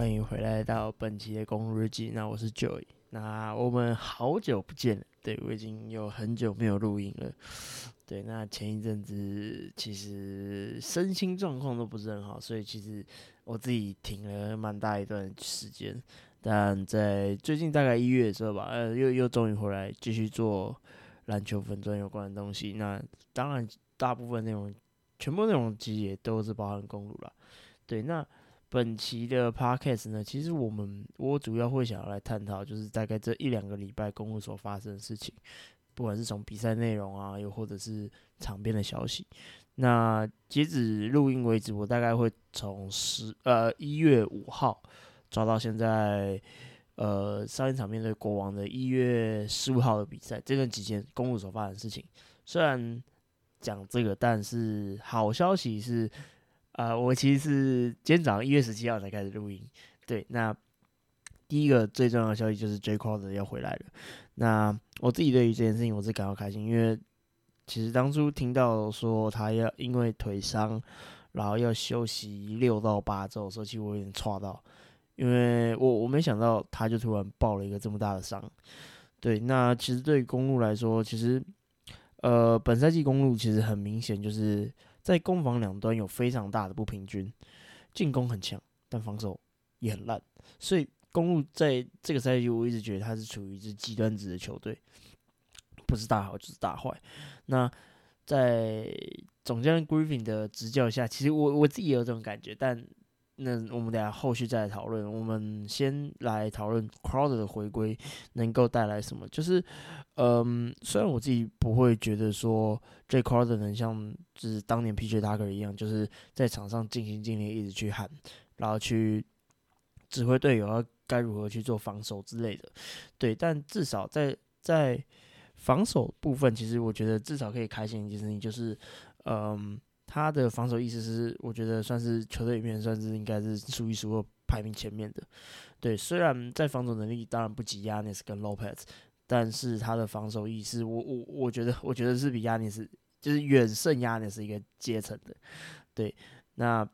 欢迎回来到本期的公路日记。那我是 Joy。那我们好久不见了，对我已经有很久没有录音了。对，那前一阵子其实身心状况都不是很好，所以其实我自己停了蛮大一段时间。但在最近大概一月的时候吧，呃，又又终于回来继续做篮球粉钻有关的东西。那当然，大部分内容，全部内容其实也都是包含公路了。对，那。本期的 podcast 呢，其实我们我主要会想要来探讨，就是大概这一两个礼拜公路所发生的事情，不管是从比赛内容啊，又或者是场边的消息。那截止录音为止，我大概会从十呃一月五号抓到现在，呃上一场面对国王的一月十五号的比赛，这段期间公路所发生的事情。虽然讲这个，但是好消息是。啊，我其实是今天早上一月十七号才开始录音。对，那第一个最重要的消息就是 J Crowder 要回来了。那我自己对于这件事情我是感到开心，因为其实当初听到说他要因为腿伤，然后要休息六到八周的时候，其实我有点错到，因为我我没想到他就突然爆了一个这么大的伤。对，那其实对于公路来说，其实呃本赛季公路其实很明显就是。在攻防两端有非常大的不平均，进攻很强，但防守也很烂，所以公路在这个赛季我一直觉得他是处于一支极端值的球队，不是大好就是大坏。那在总教练 Griffin 的执教下，其实我我自己也有这种感觉，但。那我们等下后续再来讨论。我们先来讨论 Crowder 的回归能够带来什么。就是，嗯，虽然我自己不会觉得说 J Crowder 能像就是当年 PJ Tucker 一样，就是在场上尽心尽力一直去喊，然后去指挥队友要该如何去做防守之类的。对，但至少在在防守部分，其实我觉得至少可以开心一件事情，就是，嗯。他的防守意识是，我觉得算是球队里面算是应该是数一数二排名前面的。对，虽然在防守能力当然不及亚尼斯跟 Lopez，但是他的防守意识，我我我觉得我觉得是比亚尼斯就是远胜亚尼斯一个阶层的。对，那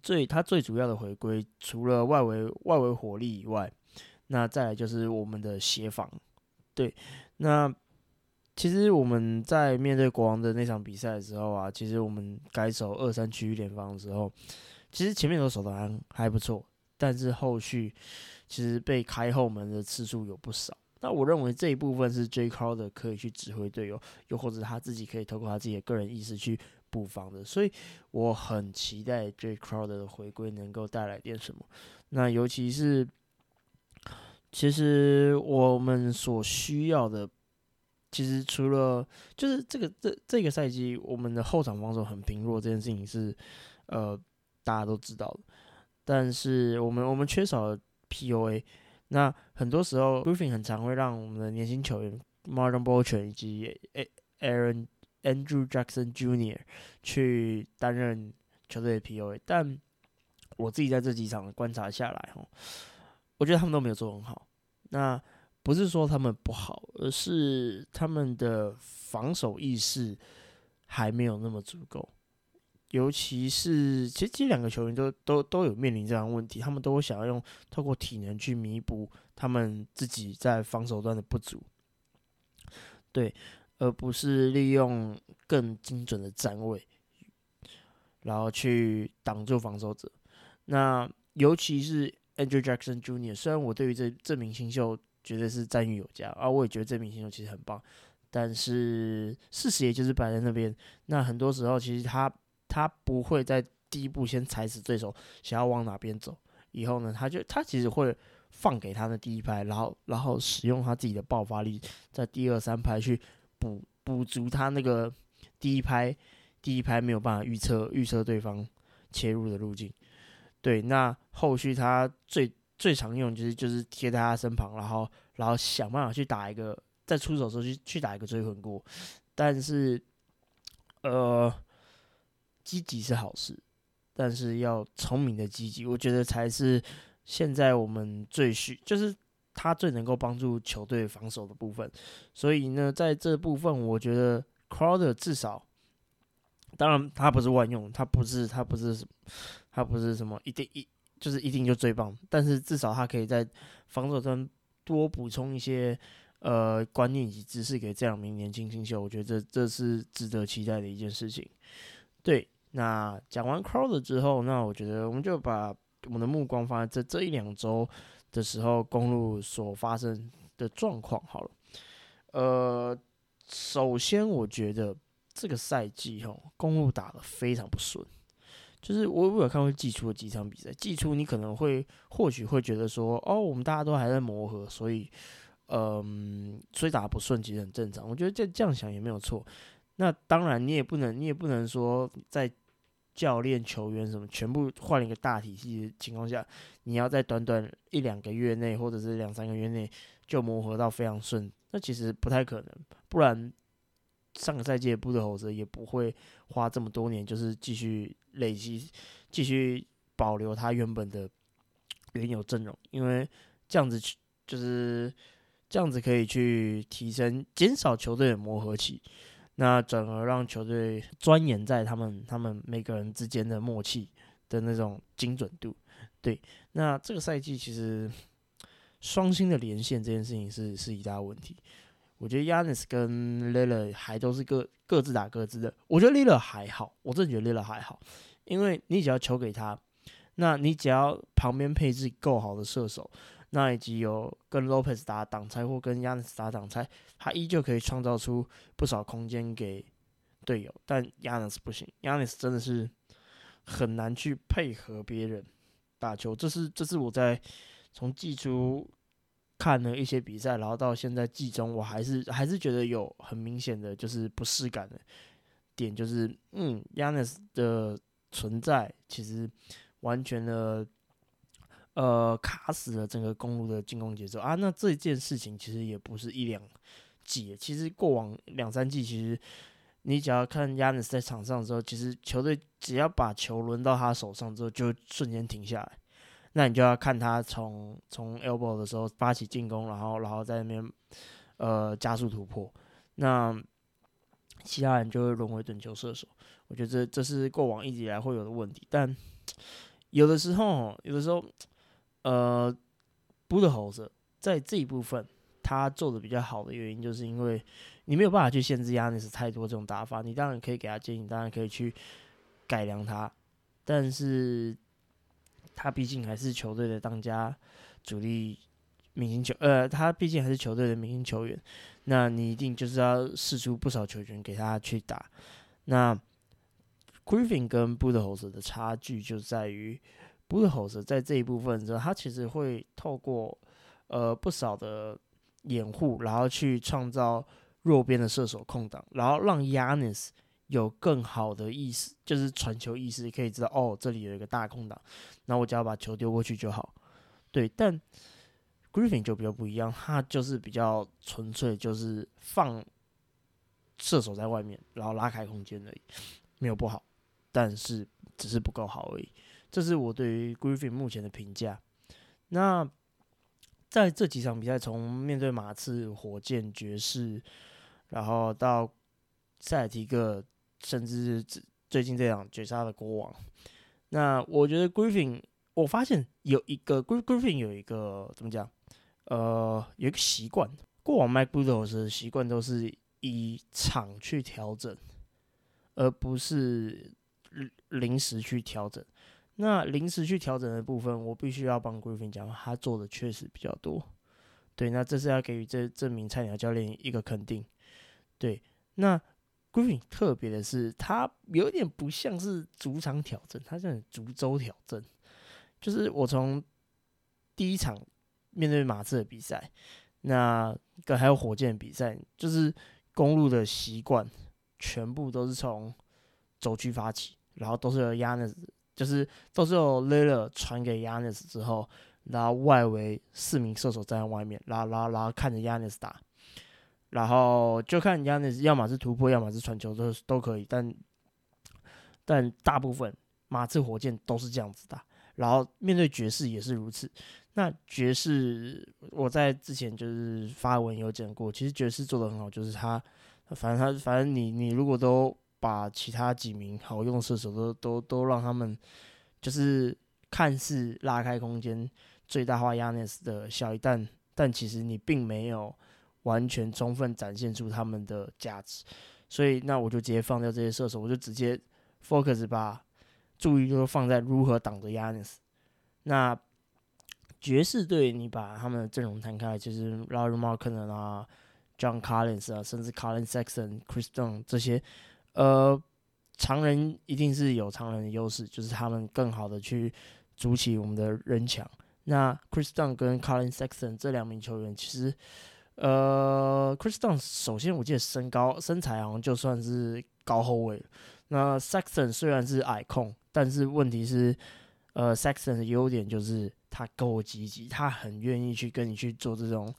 最他最主要的回归，除了外围外围火力以外，那再来就是我们的协防。对，那。其实我们在面对国王的那场比赛的时候啊，其实我们改守二三区域联防的时候，其实前面都守的还还不错，但是后续其实被开后门的次数有不少。那我认为这一部分是 J Crowder 可以去指挥队友，又或者他自己可以透过他自己的个人意识去布防的。所以我很期待 J Crowder 的回归能够带来点什么。那尤其是其实我们所需要的。其实除了就是这个这这个赛季，我们的后场防守很平弱，这件事情是呃大家都知道的。但是我们我们缺少 POA，那很多时候 Griffin 很常会让我们的年轻球员 Martin b o l c h e r 以及 Aaron Andrew Jackson Jr. 去担任球队的 POA，但我自己在这几场观察下来，哈，我觉得他们都没有做很好。那不是说他们不好，而是他们的防守意识还没有那么足够。尤其是，其实这两个球员都都都有面临这样问题，他们都会想要用透过体能去弥补他们自己在防守端的不足，对，而不是利用更精准的站位，然后去挡住防守者。那尤其是 Andrew Jackson Jr.，虽然我对于这这名新秀。绝对是赞誉有加啊！我也觉得这名新秀其实很棒，但是事实也就是摆在那边。那很多时候，其实他他不会在第一步先踩死对手，想要往哪边走。以后呢，他就他其实会放给他的第一拍，然后然后使用他自己的爆发力，在第二三拍去补补足他那个第一拍第一拍没有办法预测预测对方切入的路径。对，那后续他最。最常用就是就是贴在他身旁，然后然后想办法去打一个在出手时候去去打一个追魂锅，但是呃积极是好事，但是要聪明的积极，我觉得才是现在我们最需就是他最能够帮助球队防守的部分。所以呢，在这部分，我觉得 Crowder 至少，当然他不是万用，他不是他不是他不是什么一定一。就是一定就最棒，但是至少他可以在防守端多补充一些呃观念以及知识给这两名年轻新秀，我觉得这这是值得期待的一件事情。对，那讲完 crowd 之后，那我觉得我们就把我们的目光放在这这一两周的时候，公路所发生的状况好了。呃，首先我觉得这个赛季哈，公路打的非常不顺。就是我我有看过季初的几场比赛，季初你可能会或许会觉得说，哦，我们大家都还在磨合，所以，嗯，所以打不顺其实很正常。我觉得这这样想也没有错。那当然，你也不能，你也不能说在教练、球员什么全部换了一个大体系的情况下，你要在短短一两个月内或者是两三个月内就磨合到非常顺，那其实不太可能。不然。上个赛季的布德侯泽也不会花这么多年，就是继续累积、继续保留他原本的原有阵容，因为这样子去就是这样子可以去提升、减少球队的磨合期，那转而让球队钻研在他们他们每个人之间的默契的那种精准度。对，那这个赛季其实双星的连线这件事情是是一大问题。我觉得 Yanis 跟 Lila 还都是各各自打各自的。我觉得 Lila 还好，我真的觉得 Lila 还好，因为你只要球给他，那你只要旁边配置够好的射手，那以及有跟 Lopez 打挡拆或跟 Yanis 打挡拆，他依旧可以创造出不少空间给队友。但 Yanis 不行，Yanis 真的是很难去配合别人打球。这是这是我在从季初。看了一些比赛，然后到现在季中，我还是还是觉得有很明显的就是不适感的点，就是嗯，Yanis 的存在其实完全的呃卡死了整个公路的进攻节奏啊。那这件事情其实也不是一两季，其实过往两三季，其实你只要看 Yanis 在场上的时候，其实球队只要把球轮到他手上之后，就瞬间停下来。那你就要看他从从 elbow 的时候发起进攻，然后然后在那边呃加速突破，那其他人就会沦为等球射手。我觉得这这是过往一直以来会有的问题，但有的时候有的时候呃布的猴子在这一部分他做的比较好的原因，就是因为你没有办法去限制亚尼斯太多这种打法，你当然可以给他建议，当然可以去改良他，但是。他毕竟还是球队的当家主力明星球，呃，他毕竟还是球队的明星球员，那你一定就是要试出不少球权给他去打。那 Griffin 跟 b u d h o s 的差距就在于 b u d h o s 在这一部分之后，他其实会透过呃不少的掩护，然后去创造弱边的射手空档，然后让 Yanis。有更好的意识，就是传球意识，可以知道哦，这里有一个大空档，那我只要把球丢过去就好。对，但 Griffin 就比较不一样，他就是比较纯粹，就是放射手在外面，然后拉开空间而已，没有不好，但是只是不够好而已。这是我对于 Griffin 目前的评价。那在这几场比赛，从面对马刺、火箭、爵士，然后到塞尔提克。甚至最近这场绝杀的国王，那我觉得 Griffin，我发现有一个 Griffin 有一个怎么讲？呃，有一个习惯，过往 Mike Budos 的习惯都是以场去调整，而不是临时去调整。那临时去调整的部分，我必须要帮 Griffin 讲，他做的确实比较多。对，那这是要给予这这名菜鸟教练一个肯定。对，那。Griffin 特别的是，他有点不像是主场挑战，他像主州挑战。就是我从第一场面对马刺的比赛，那个还有火箭比赛，就是公路的习惯，全部都是从轴区发起，然后都是由 Yanis，就是都是由 Lila 传给 Yanis 之后，然后外围四名射手站在外面，然后然后然后看着 Yanis 打。然后就看人家那要么是突破，要么是传球，都都可以。但但大部分马刺、火箭都是这样子的。然后面对爵士也是如此。那爵士我在之前就是发文有讲过，其实爵士做的很好，就是他反正他反正你你如果都把其他几名好用射手都都都让他们就是看似拉开空间、最大化 Yanis 的效益，但但其实你并没有完全充分展现出他们的价值。所以那我就直接放掉这些射手，我就直接 focus 把注意力放在如何挡着 Yanis。那爵士队，你把他们的阵容摊开，就是 Larry Markin 啊、John Collins 啊，甚至 Colin Sexton、Chris Dunn 这些，呃，常人一定是有常人的优势，就是他们更好的去筑起我们的人墙。那 Chris Dunn 跟 Collins Sexton 这两名球员，其实，呃，Chris Dunn 首先我记得身高身材好像就算是高后卫，那 Saxon 虽然是矮控，但是问题是，呃，Saxon 的优点就是。他够积极，他很愿意去跟你去做这种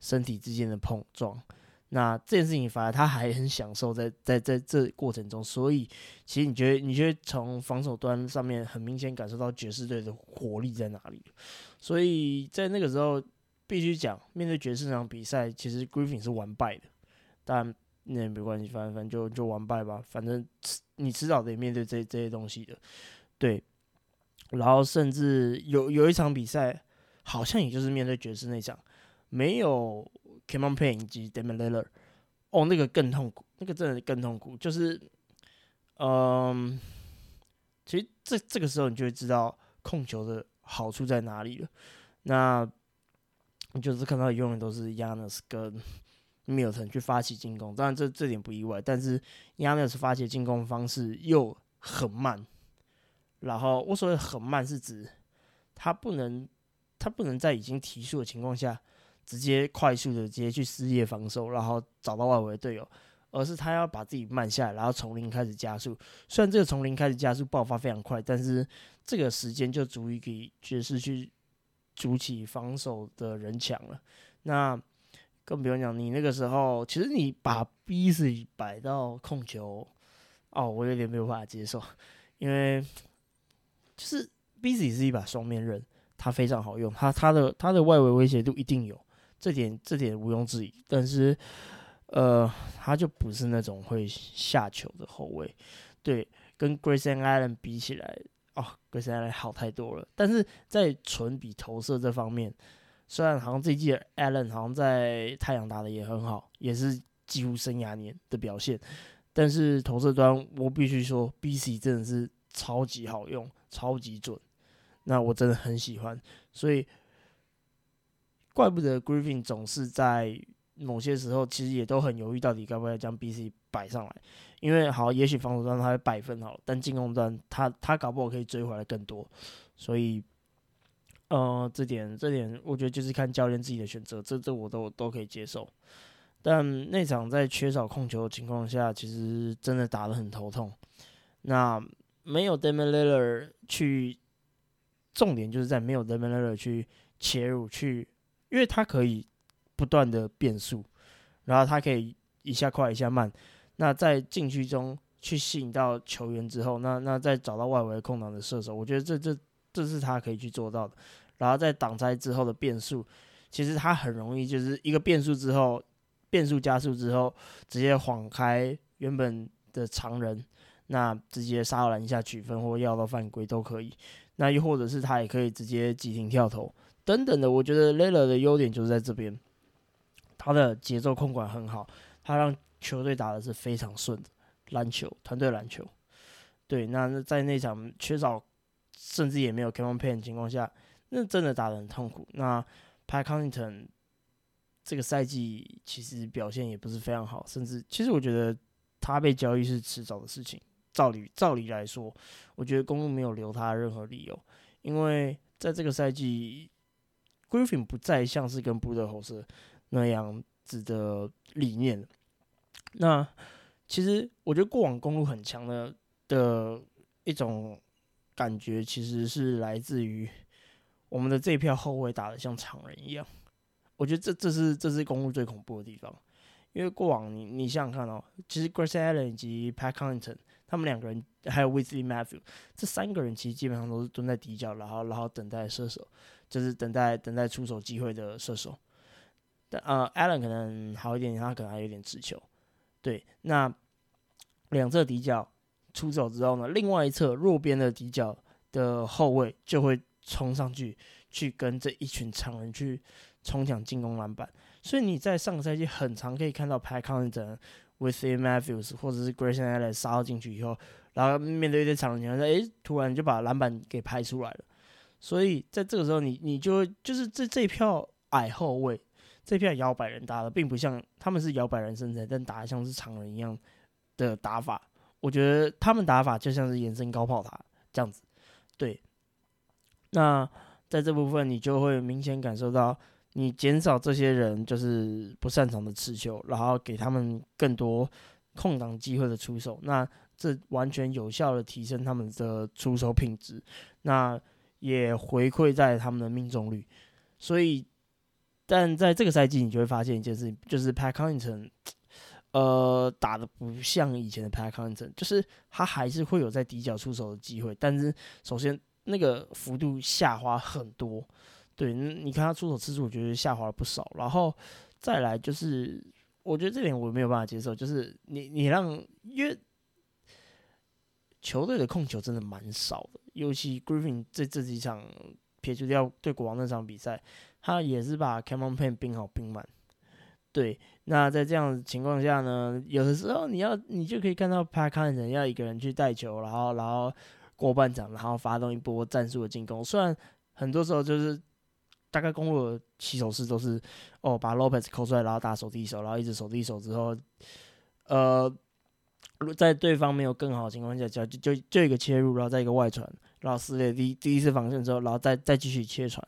身体之间的碰撞。那这件事情反而他还很享受在 在在这过程中。所以，其实你觉得，你觉得从防守端上面很明显感受到爵士队的活力在哪里？所以在那个时候，必须讲面对爵士那场比赛，其实 Griffin 是完败的。但那也没关系，反正反正就就完败吧。反正你迟早得面对这这些东西的，对。然后甚至有有一场比赛，好像也就是面对爵士那场，没有 Kemon Payne 以及 Damian Lillard，哦，那个更痛苦，那个真的更痛苦。就是，嗯，其实这这个时候你就会知道控球的好处在哪里了。那就是看到永远都是 Yanis 跟 Milton 去发起进攻，当然这这点不意外，但是 Yanis 发起进攻方式又很慢。然后我所谓很慢是指，他不能，他不能在已经提速的情况下，直接快速的直接去撕裂防守，然后找到外围队友，而是他要把自己慢下来，然后从零开始加速。虽然这个从零开始加速爆发非常快，但是这个时间就足以给爵士去筑起防守的人墙了。那更不用讲，你那个时候其实你把 B 四摆到控球，哦，我有点没有办法接受，因为。就是 B Z 是一把双面刃，它非常好用，它它的它的外围威胁度一定有，这点这点毋庸置疑。但是，呃，他就不是那种会下球的后卫，对，跟 Grayson Allen 比起来，哦跟现在好太多了。但是在纯比投射这方面，虽然好像这季 Allen 好像在太阳打的也很好，也是几乎生涯年的表现，但是投射端我必须说，B C 真的是超级好用。超级准，那我真的很喜欢，所以怪不得 Griffin 总是在某些时候其实也都很犹豫，到底该不该将 BC 摆上来。因为好，也许防守端他会百分好，但进攻端他他搞不好可以追回来更多。所以，呃，这点这点我觉得就是看教练自己的选择，这这我都都可以接受。但那场在缺少控球的情况下，其实真的打得很头痛。那。没有 Damian Lillard 去，重点就是在没有 Damian Lillard 去切入去，因为他可以不断的变速，然后他可以一下快一下慢。那在禁区中去吸引到球员之后，那那再找到外围空档的射手，我觉得这这这是他可以去做到的。然后在挡拆之后的变速，其实他很容易就是一个变速之后，变速加速之后，直接晃开原本的常人。那直接杀到篮下取分，或要到犯规都可以。那又或者是他也可以直接急停跳投等等的。我觉得 l 勒 l 的优点就是在这边，他的节奏控管很好，他让球队打的是非常顺的篮球，团队篮球。对，那在那场缺少甚至也没有 k e v i n p a n 的情况下，那真的打的很痛苦。那 p a c o n t o n 这个赛季其实表现也不是非常好，甚至其实我觉得他被交易是迟早的事情。照理照理来说，我觉得公路没有留他任何理由，因为在这个赛季，Griffin 不再像是跟布德侯斯那样子的理念。那其实我觉得过往公路很强的的一种感觉，其实是来自于我们的这一票后卫打的像常人一样。我觉得这这是这是公路最恐怖的地方，因为过往你你想想看哦，其实 Grayson Allen 以及 Pat Connaughton。他们两个人还有 Wesley Matthew，这三个人其实基本上都是蹲在底角，然后然后等待射手，就是等待等待出手机会的射手。但呃，Allen 可能好一点，他可能还有点持球。对，那两侧底角出手之后呢，另外一侧弱边的底角的后卫就会冲上去，去跟这一群常人去冲抢进攻篮板。所以你在上个赛季很常可以看到 Pat Connaughton、With Matthews 或者是 Grayson Allen 杀进去以后，然后面对一些常人情况下，诶，突然就把篮板给拍出来了。所以在这个时候，你你就就是这这一票矮后卫，这片摇摆人打的，并不像他们是摇摆人身材，但打的像是常人一样的打法。我觉得他们打法就像是延伸高炮塔这样子。对，那在这部分你就会明显感受到，你减少这些人就是不擅长的持球，然后给他们更多空档机会的出手，那这完全有效的提升他们的出手品质。那也回馈在他们的命中率，所以，但在这个赛季，你就会发现一件事情，就是 Pat Connaughton，呃，打的不像以前的 Pat Connaughton，就是他还是会有在底角出手的机会，但是首先那个幅度下滑很多，对，你看他出手次数，我觉得下滑了不少，然后再来就是，我觉得这点我没有办法接受，就是你你让因为。球队的控球真的蛮少的，尤其 Griffin 这这几场撇除掉对国王那场比赛，他也是把 Camon Pan 冰好冰满。对，那在这样情况下呢，有的时候你要你就可以看到 p a c a n 要一个人去带球，然后然后过半场，然后发动一波战术的进攻。虽然很多时候就是大概攻入的起手式都是哦把 Lopez 扣出来，然后打手递手，然后一直手递手之后，呃。在对方没有更好的情况下，就就就一个切入，然后再一个外传，然后撕裂第第一次防线之后，然后再再继续切传。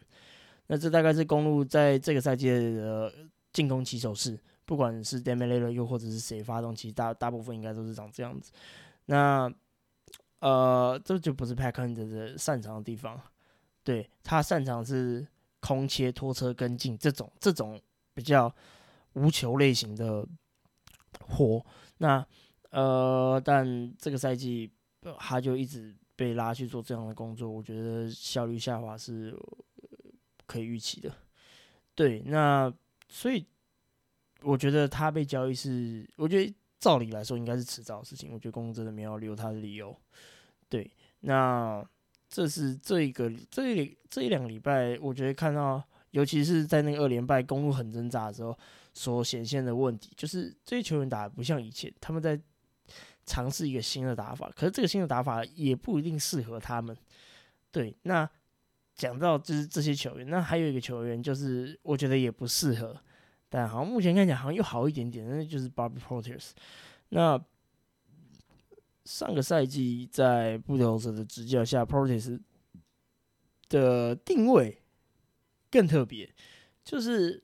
那这大概是公路在这个赛季的进攻起手式，不管是 d e m i l a 又或者是谁发动，其实大大部分应该都是长这样子。那呃，这就不是 p a c k e n 的擅长的地方，对他擅长是空切、拖车、跟进这种这种比较无球类型的活。那呃，但这个赛季他就一直被拉去做这样的工作，我觉得效率下滑是可以预期的。对，那所以我觉得他被交易是，我觉得照理来说应该是迟早的事情。我觉得公司真的没有留他的理由。对，那这是这一个这一这一两个礼拜，我觉得看到，尤其是在那个二连败公路很挣扎的时候，所显现的问题，就是这些球员打的不像以前，他们在。尝试一个新的打法，可是这个新的打法也不一定适合他们。对，那讲到就是这些球员，那还有一个球员就是我觉得也不适合，但好像目前看起来好像又好一点点，那就是 Bobby Portis。那上个赛季在布头者的执教下，Portis 的定位更特别，就是。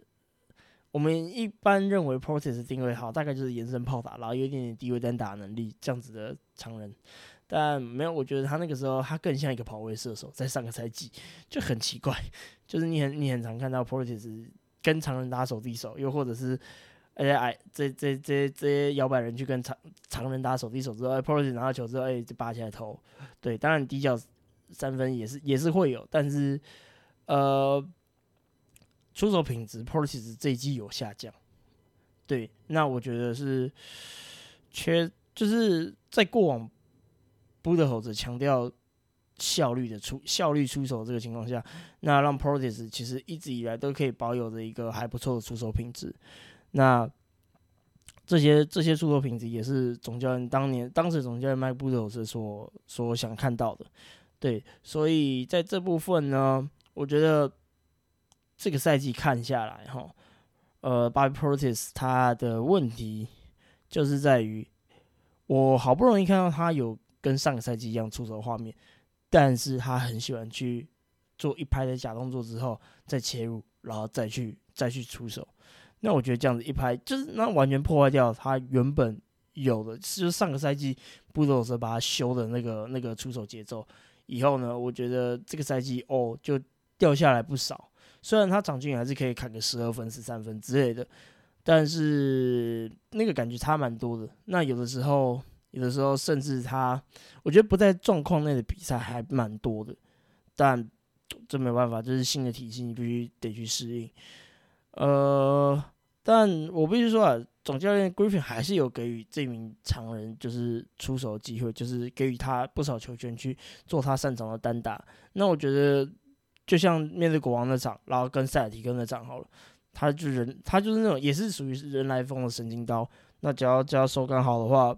我们一般认为 Portis 定位好，大概就是延伸炮打，然后有一点点低位单打能力这样子的常人，但没有，我觉得他那个时候他更像一个跑位射手，在上个赛季就很奇怪，就是你很你很常看到 Portis 跟常人打手递手，又或者是哎哎这这这这些摇摆人去跟常常人打手递手之后哎，Portis 拿到球之后，哎就拔起来投，对，当然底角三分也是也是会有，但是呃。出手品质 p o r t i s 这一季有下降，对，那我觉得是缺，就是在过往布的猴子强调效率的出效率出手这个情况下，那让 p o r t i s 其实一直以来都可以保有着一个还不错的出手品质。那这些这些出手品质也是总教练当年当时总教练麦布的猴子所所想看到的，对，所以在这部分呢，我觉得。这个赛季看下来，哈，呃，Bobby Portis 他的问题就是在于，我好不容易看到他有跟上个赛季一样出手画面，但是他很喜欢去做一拍的假动作之后再切入，然后再去再去出手。那我觉得这样子一拍，就是那完全破坏掉他原本有的，就是上个赛季布鲁斯把他修的那个那个出手节奏。以后呢，我觉得这个赛季哦就掉下来不少。虽然他场均还是可以砍个十二分、十三分之类的，但是那个感觉差蛮多的。那有的时候，有的时候甚至他，我觉得不在状况内的比赛还蛮多的。但这没办法，这是新的体系，你必须得去适应。呃，但我必须说啊，总教练 Griffin 还是有给予这名常人就是出手机会，就是给予他不少球权去做他擅长的单打。那我觉得，就像面对国王那场，然后跟塞尔提克的场好了，他就人他就是那种也是属于人来疯的神经刀。那只要只要手感好的话，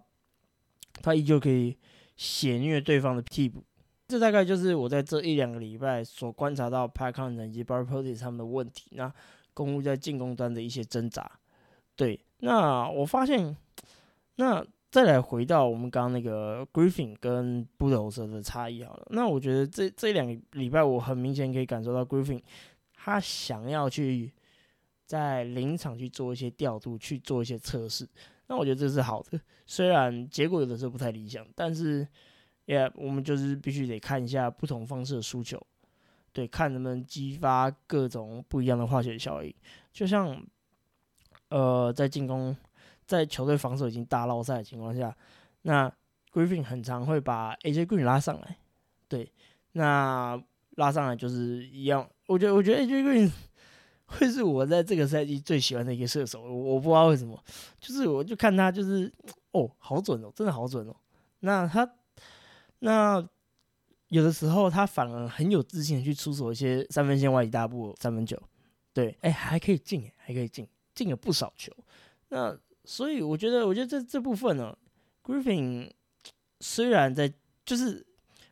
他依旧可以血虐对方的替补。这大概就是我在这一两个礼拜所观察到 p a c o n 以及 Bar p o t i 他们的问题。那公路在进攻端的一些挣扎，对。那我发现，那再来回到我们刚刚那个 Griffin 跟 b u l d o z e r 的差异好了。那我觉得这这两礼拜，我很明显可以感受到 Griffin 他想要去在临场去做一些调度，去做一些测试。那我觉得这是好的，虽然结果有的时候不太理想，但是也我们就是必须得看一下不同方式的输球，对，看能不能激发各种不一样的化学效应，就像。呃，在进攻，在球队防守已经大落赛的情况下，那 Griffin 很常会把 AJ Green 拉上来，对，那拉上来就是一样。我觉得，我觉得 AJ Green 会是我在这个赛季最喜欢的一个射手。我我不知道为什么，就是我就看他就是哦，好准哦，真的好准哦。那他那有的时候他反而很有自信的去出手一些三分线外一大步三分球，对，哎，还可以进，还可以进。进了不少球，那所以我觉得，我觉得这这部分呢，Griffin 虽然在，就是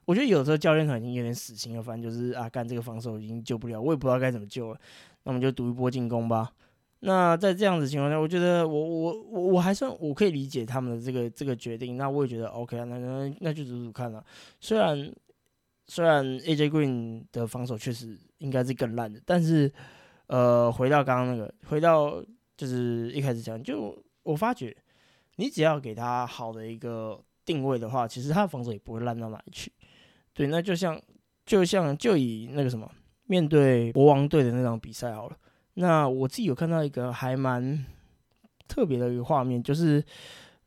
我觉得有时候教练团已经有点死心了，反正就是啊，干这个防守已经救不了，我也不知道该怎么救了，那我们就赌一波进攻吧。那在这样子情况下，我觉得我我我我还算我可以理解他们的这个这个决定，那我也觉得 OK 啊，那那那就赌赌看了。虽然虽然 AJ Green 的防守确实应该是更烂的，但是。呃，回到刚刚那个，回到就是一开始讲，就我发觉，你只要给他好的一个定位的话，其实他的防守也不会烂到哪里去。对，那就像就像就以那个什么，面对国王队的那场比赛好了，那我自己有看到一个还蛮特别的一个画面，就是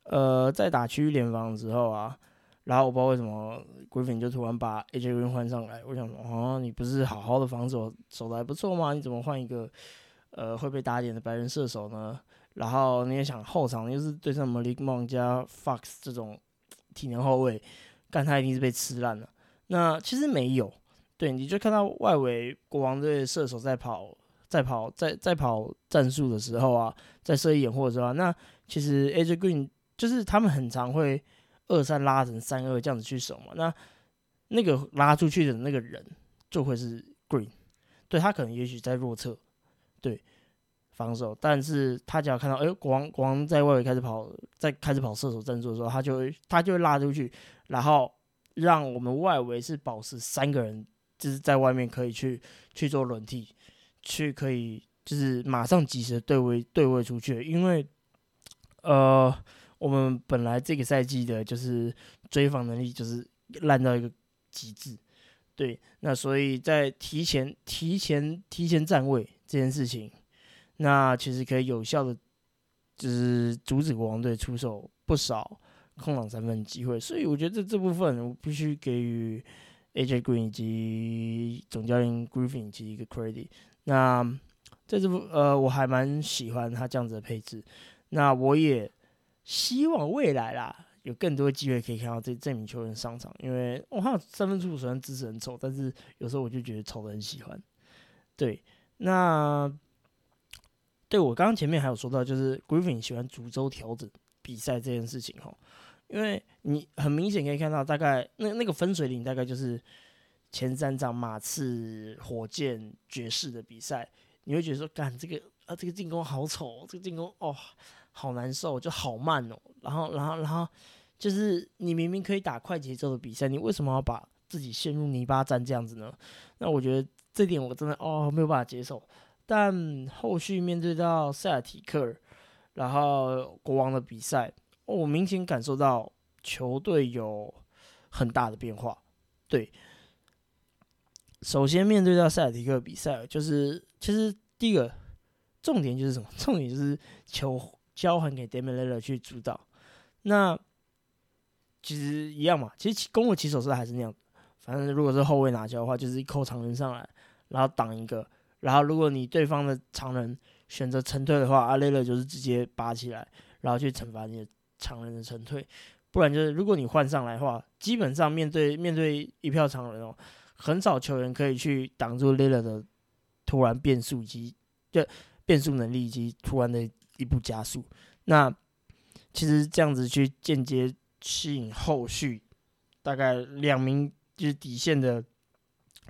呃，在打区域联防的时候啊。然后我不知道为什么 Griffin 就突然把 AJ Green 换上来，我想说，哦，你不是好好的防守守的还不错吗？你怎么换一个呃会被打点的白人射手呢？然后你也想后场又是对上 Malik Monk 加 Fox 这种体能后卫，干他一定是被吃烂了。那其实没有，对，你就看到外围国王队射手在跑，在跑，在在跑战术的时候啊，在射掩护的时候，那其实 AJ Green 就是他们很常会。二三拉成三二这样子去守嘛，那那个拉出去的那个人就会是 Green，对他可能也许在弱侧，对防守，但是他只要看到哎国王国王在外围开始跑，在开始跑射手战术的时候，他就会他就会拉出去，然后让我们外围是保持三个人，就是在外面可以去去做轮替，去可以就是马上及时对位对位出去，因为呃。我们本来这个赛季的就是追防能力就是烂到一个极致，对，那所以在提前、提前、提前站位这件事情，那其实可以有效的就是阻止国王队出手不少空档三分机会，所以我觉得这部分我必须给予 AJ Green 以及总教练 Griffin 以及一个 credit。那在这部呃，我还蛮喜欢他这样子的配置，那我也。希望未来啦，有更多机会可以看到这这名球员上场，因为我看到，三分出虽然姿势很丑，但是有时候我就觉得丑的很喜欢。对，那对我刚刚前面还有说到，就是 Griffin 喜欢逐周调整比赛这件事情哈，因为你很明显可以看到，大概那那个分水岭大概就是前三场马刺、火箭、爵士的比赛，你会觉得说，干这个啊，这个进攻好丑，这个进攻哦。好难受，就好慢哦。然后，然后，然后，就是你明明可以打快节奏的比赛，你为什么要把自己陷入泥巴战这样子呢？那我觉得这点我真的哦没有办法接受。但后续面对到塞尔提克，然后国王的比赛，我明显感受到球队有很大的变化。对，首先面对到塞尔提克比赛，就是其实第一个重点就是什么？重点就是球。交还给 Damian l i l l 去主导，那其实一样嘛。其实攻的起手是还是那样，反正如果是后卫拿球的话，就是一扣长人上来，然后挡一个，然后如果你对方的长人选择沉退的话，阿雷勒就是直接拔起来，然后去惩罚你的常人的沉退。不然就是如果你换上来的话，基本上面对面对一票常人哦，很少球员可以去挡住 Lila 的突然变速及就变速能力以及突然的一步加速。那其实这样子去间接吸引后续大概两名就是底线的。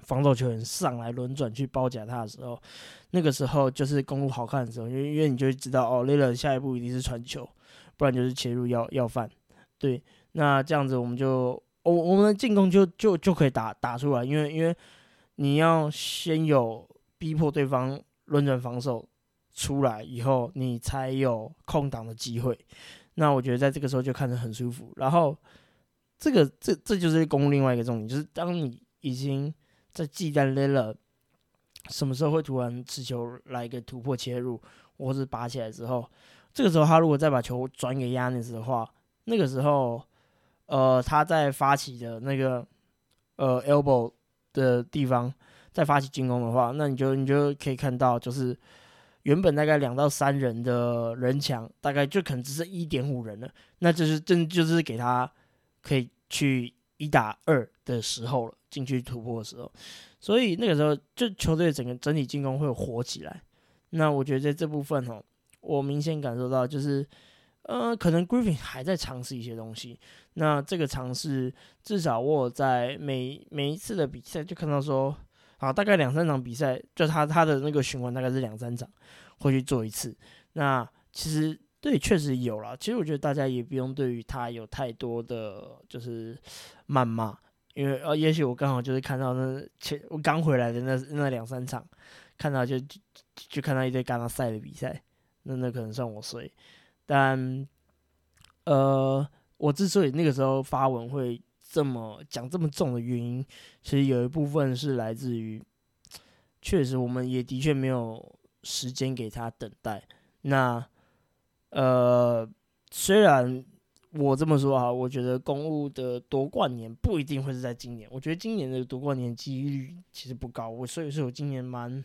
防守球员上来轮转去包夹他的时候，那个时候就是公路好看的时候，因为因为你就会知道哦，雷勒下一步一定是传球，不然就是切入要要犯。对，那这样子我们就我我们的进攻就就就可以打打出来，因为因为你要先有逼迫对方轮转防守出来以后，你才有空档的机会。那我觉得在这个时候就看着很舒服。然后这个这这就是攻另外一个重点，就是当你已经在忌惮 Lila 什么时候会突然持球来一个突破切入，或是拔起来之后，这个时候他如果再把球转给 Yanis 的话，那个时候，呃，他在发起的那个呃 elbow 的地方再发起进攻的话，那你就你就可以看到，就是原本大概两到三人的人墙，大概就可能只剩一点五人了，那就是真就是给他可以去一打二的时候了。进去突破的时候，所以那个时候就球队整个整体进攻会火起来。那我觉得在这部分哦，我明显感受到就是，呃，可能 Griffin 还在尝试一些东西。那这个尝试，至少我在每每一次的比赛就看到说，啊，大概两三场比赛，就他他的那个循环大概是两三场会去做一次。那其实对，确实有了。其实我觉得大家也不用对于他有太多的就是谩骂。因为呃，也许我刚好就是看到那前我刚回来的那那两三场，看到就就就看到一堆刚刚赛的比赛，那那可能算我衰。但呃，我之所以那个时候发文会这么讲这么重的原因，其实有一部分是来自于，确实我们也的确没有时间给他等待。那呃，虽然。我这么说啊，我觉得公务的夺冠年不一定会是在今年。我觉得今年的夺冠年几率其实不高。我所以说我今年蛮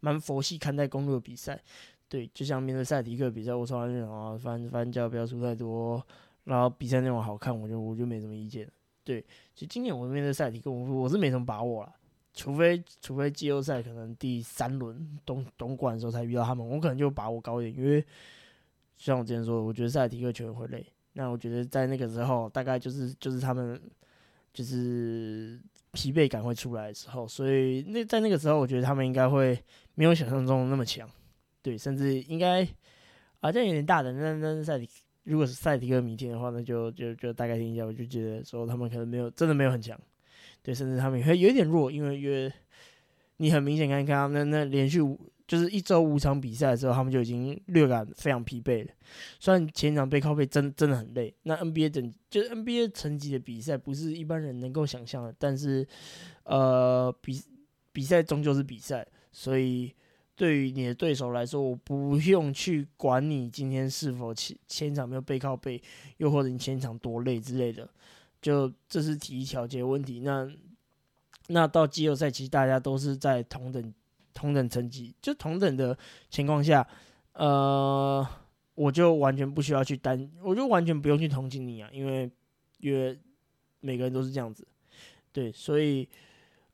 蛮佛系看待公路的比赛。对，就像面对赛迪克比赛，我从来就想啊，反正反正只要不要输太多，然后比赛内容好看，我就我就没什么意见。对，其实今年我面对赛迪克，我我是没什么把握了。除非除非季后赛可能第三轮东东莞的时候才遇到他们，我可能就把握高一点。因为像我之前说的，我觉得赛迪克球员会累。那我觉得在那个时候，大概就是就是他们就是疲惫感会出来的时候，所以那在那个时候，我觉得他们应该会没有想象中那么强，对，甚至应该啊，这样有点大的。那那赛迪如果是赛迪克明天的话，那就就就大概听一下，我就觉得说他们可能没有真的没有很强，对，甚至他们也会有点弱，因为因为你很明显看看他们那连续五。就是一周五场比赛的时候，他们就已经略感非常疲惫了。虽然前场背靠背真真的很累，那 NBA 等就是 NBA 层级的比赛不是一般人能够想象的。但是，呃，比比赛终究是比赛，所以对于你的对手来说，我不用去管你今天是否前前场没有背靠背，又或者你前场多累之类的，就这是体育调节问题。那那到季后赛，其实大家都是在同等。同等成绩，就同等的情况下，呃，我就完全不需要去担，我就完全不用去同情你啊，因为因为每个人都是这样子，对，所以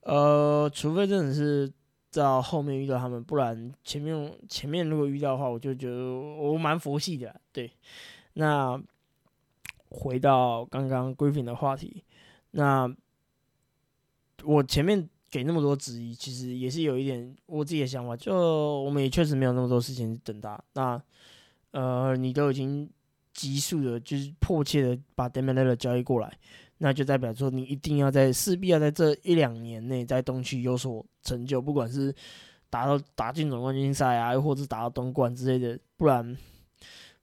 呃，除非真的是到后面遇到他们，不然前面前面如果遇到的话，我就觉得我蛮佛系的，对。那回到刚刚 grief 的话题，那我前面。给那么多质疑，其实也是有一点我自己的想法。就我们也确实没有那么多事情等他。那呃，你都已经急速的，就是迫切的把 d e m i l e r 交易过来，那就代表说你一定要在势必要在这一两年内在东区有所成就，不管是打到打进总冠军赛啊，又或者打到东冠之类的，不然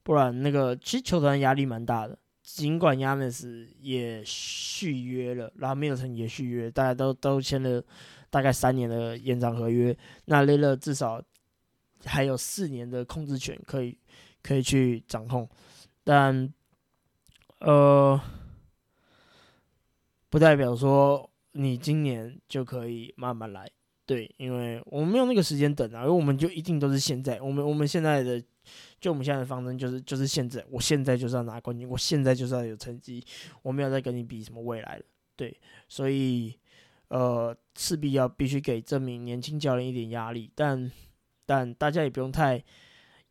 不然那个其实球团压力蛮大的。尽管亚尼斯也续约了，然后米尔顿也续约，大家都都签了大概三年的延长合约。那雷勒至少还有四年的控制权可以可以去掌控，但呃，不代表说你今年就可以慢慢来。对，因为我们没有那个时间等啊，因为我们就一定都是现在，我们我们现在的，就我们现在的方针就是就是现在，我现在就是要拿冠军，我现在就是要有成绩，我没有再跟你比什么未来了，对，所以呃，势必要必须给这名年轻教练一点压力，但但大家也不用太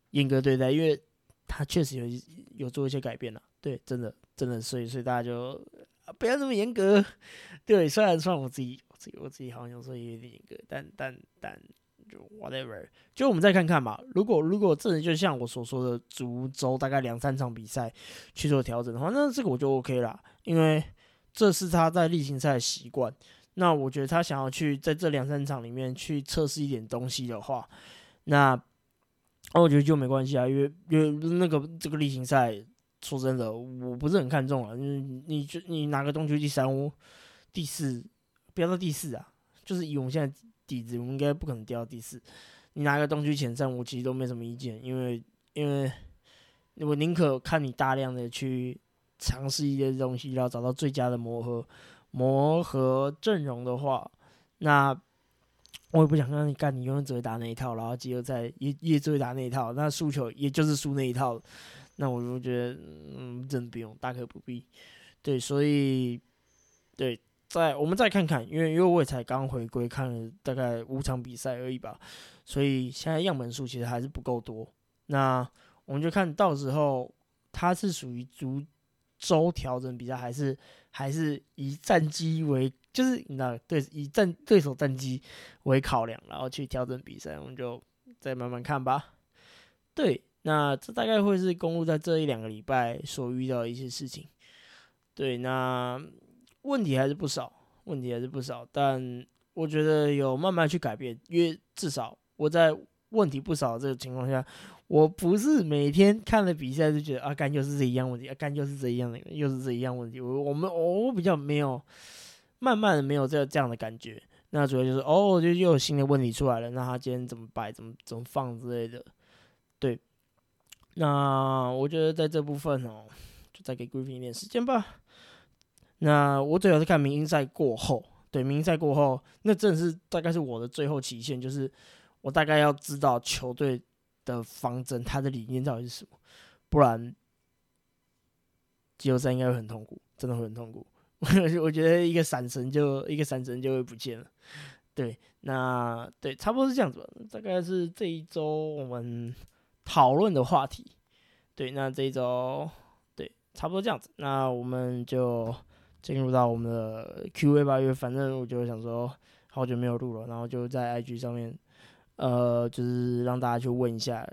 严格对待，因为他确实有有做一些改变了，对，真的真的，所以所以大家就不要这么严格，对，虽然算我自己。我自己好像有时候也有点严格，但但但就 whatever，就我们再看看吧。如果如果真的就像我所说的，足周大概两三场比赛去做调整的话，那这个我就 OK 啦，因为这是他在例行赛的习惯。那我觉得他想要去在这两三场里面去测试一点东西的话，那那我觉得就没关系啊，因为因为那个这个例行赛，说真的，我不是很看重啊。你你就你拿个东区第三、第四。不要到第四啊，就是以我们现在底子，我们应该不可能掉到第四。你拿个东区前三，我其实都没什么意见，因为因为我宁可看你大量的去尝试一些东西，然后找到最佳的磨合磨合阵容的话，那我也不想让你干，你永远只会打那一套，然后季后赛也也只会打那一套，那输球也就是输那一套，那我就觉得嗯，真的不用，大可不必。对，所以对。再我们再看看，因为因为我也才刚回归，看了大概五场比赛而已吧，所以现在样本数其实还是不够多。那我们就看到时候他是属于逐周调整比赛，还是还是以战绩为，就是那对以战对手战绩为考量，然后去调整比赛，我们就再慢慢看吧。对，那这大概会是公路在这一两个礼拜所遇到的一些事情。对，那。问题还是不少，问题还是不少，但我觉得有慢慢去改变，因为至少我在问题不少这个情况下，我不是每天看了比赛就觉得啊，干又是这一样问题，啊，干又是这一样的，又是这一样问题。我我们我比较没有，慢慢的没有这这样的感觉。那主要就是哦，就又有新的问题出来了，那他今天怎么摆，怎么怎么放之类的。对，那我觉得在这部分哦，就再给 Griffin 一点时间吧。那我主要是看明星赛过后，对明星赛过后，那真的是大概是我的最后期限，就是我大概要知道球队的方针，他的理念到底是什么，不然季后赛应该会很痛苦，真的会很痛苦。我觉得一个闪神就一个闪神就会不见了。对，那对，差不多是这样子吧，大概是这一周我们讨论的话题。对，那这一周对，差不多这样子，那我们就。进入到我们的 Q&A 吧，因为反正我就想说，好久没有录了，然后就在 IG 上面，呃，就是让大家去问一下，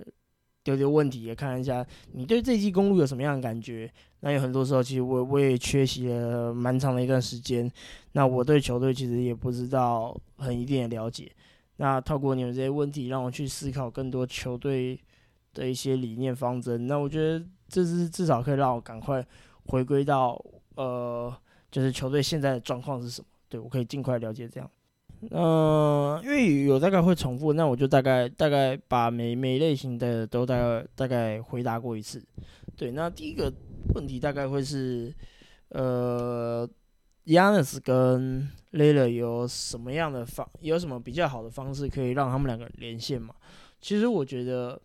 丢丢问题，也看一下你对这季公路有什么样的感觉。那有很多时候，其实我我也缺席了蛮长的一段时间，那我对球队其实也不知道很一定的了解。那透过你们这些问题，让我去思考更多球队的一些理念方针。那我觉得这是至少可以让我赶快回归到呃。就是球队现在的状况是什么？对我可以尽快了解这样。嗯，因为有大概会重复，那我就大概大概把每每类型的都大概大概回答过一次。对，那第一个问题大概会是，呃，Yanis 跟 Lila 有什么样的方，有什么比较好的方式可以让他们两个连线嘛？其实我觉得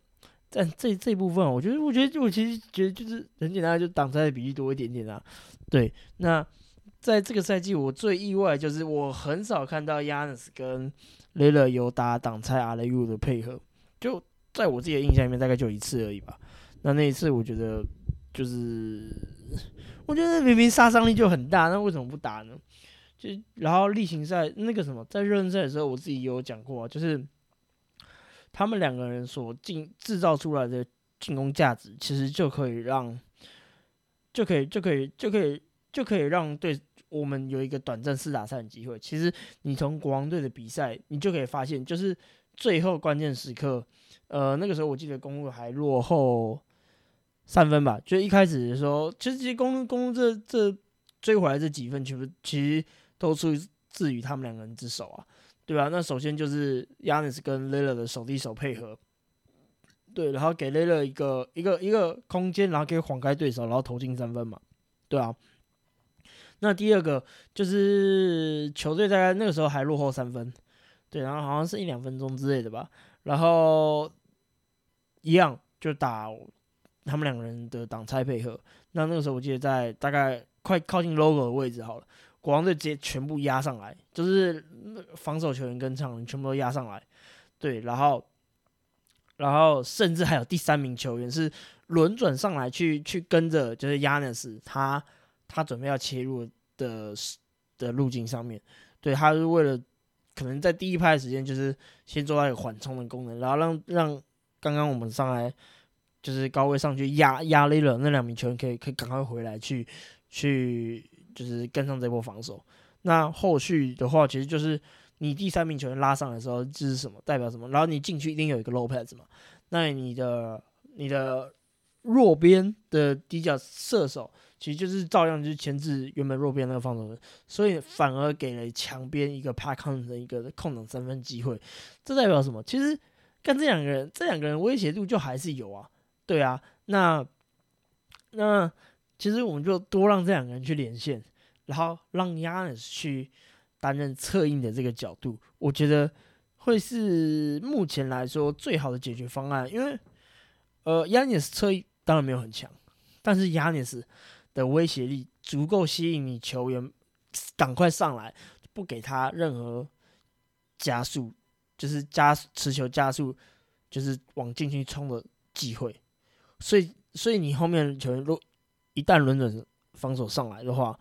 在这这部分，我觉得我觉得我其实觉得就是很简单，就挡拆的比例多一点点啊。对，那。在这个赛季，我最意外就是我很少看到 Yanis 跟 Lila 有打挡拆 r u 的配合，就在我自己的印象里面，大概就一次而已吧。那那一次，我觉得就是，我觉得明明杀伤力就很大，那为什么不打呢？就然后例行赛那个什么，在热身赛的时候，我自己有讲过，就是他们两个人所进制造出来的进攻价值，其实就可以让，就可以就可以就可以就可以让对。我们有一个短暂四打三的机会。其实你从国王队的比赛，你就可以发现，就是最后关键时刻，呃，那个时候我记得公路还落后三分吧。就一开始的时候，其实其实公路公路这这追回来这几分，其实其实都出自于他们两个人之手啊，对吧？那首先就是 Yanis 跟 Lila 的手递手配合，对，然后给 Lila 一个一个一个空间，然后可以晃开对手，然后投进三分嘛，对啊。那第二个就是球队在那个时候还落后三分，对，然后好像是一两分钟之类的吧，然后一样就打他们两个人的挡拆配合。那那个时候我记得在大概快靠近 logo 的位置好了，国王队直接全部压上来，就是防守球员跟场人全部都压上来，对，然后然后甚至还有第三名球员是轮转上来去去跟着，就是 Yanis 他他准备要切入的的路径上面，对他是为了。可能在第一拍的时间，就是先做到一个缓冲的功能，然后让让刚刚我们上来就是高位上去压压力了那两名球员，可以可以赶快回来去去就是跟上这波防守。那后续的话，其实就是你第三名球员拉上来的时候，这是什么代表什么？然后你进去一定有一个 low pads 嘛？那你的你的弱边的底角射手。其实就是照样就是牵制原本弱边那个防守人，所以反而给了强边一个 pack on 的一个空档三分机会。这代表什么？其实跟这两个人，这两个人威胁度就还是有啊。对啊，那那其实我们就多让这两个人去连线，然后让 y a n s 去担任策应的这个角度，我觉得会是目前来说最好的解决方案。因为呃，Yanis 侧翼当然没有很强，但是 y a n s。的威胁力足够吸引你球员赶快上来，不给他任何加速，就是加持球加速，就是往禁区冲的机会。所以，所以你后面球员若一旦轮转防守上来的话，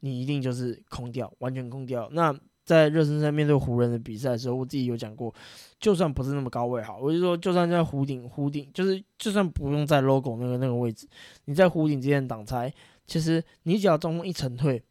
你一定就是空掉，完全空掉。那在热身赛面对湖人的比赛的时候，我自己有讲过，就算不是那么高位好，我就说，就算在弧顶，弧顶就是就算不用在 logo 那个那个位置，你在弧顶之间挡拆，其实你只要中锋一沉退，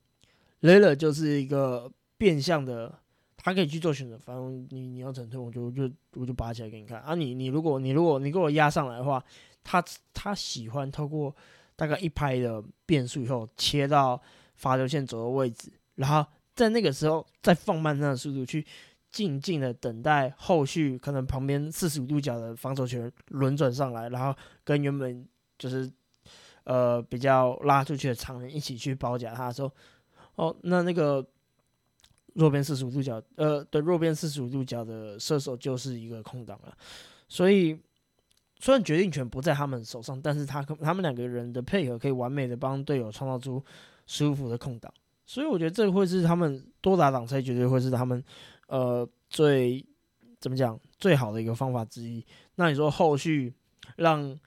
雷勒就是一个变相的，他可以去做选择，反正你你要沉退，我就就我就拔起来给你看啊。你你如果你如果你给我压上来的话，他他喜欢透过大概一拍的变速以后切到罚球线左右位置，然后。在那个时候，再放慢他的速度，去静静的等待后续可能旁边四十五度角的防守球员轮转上来，然后跟原本就是呃比较拉出去的常人一起去包夹他的时候，哦，那那个弱边四十五度角，呃，对，弱边四十五度角的射手就是一个空档了。所以虽然决定权不在他们手上，但是他他们两个人的配合可以完美的帮队友创造出舒服的空档。所以我觉得这会是他们多打挡拆，绝对会是他们呃最怎么讲最好的一个方法之一。那你说后续让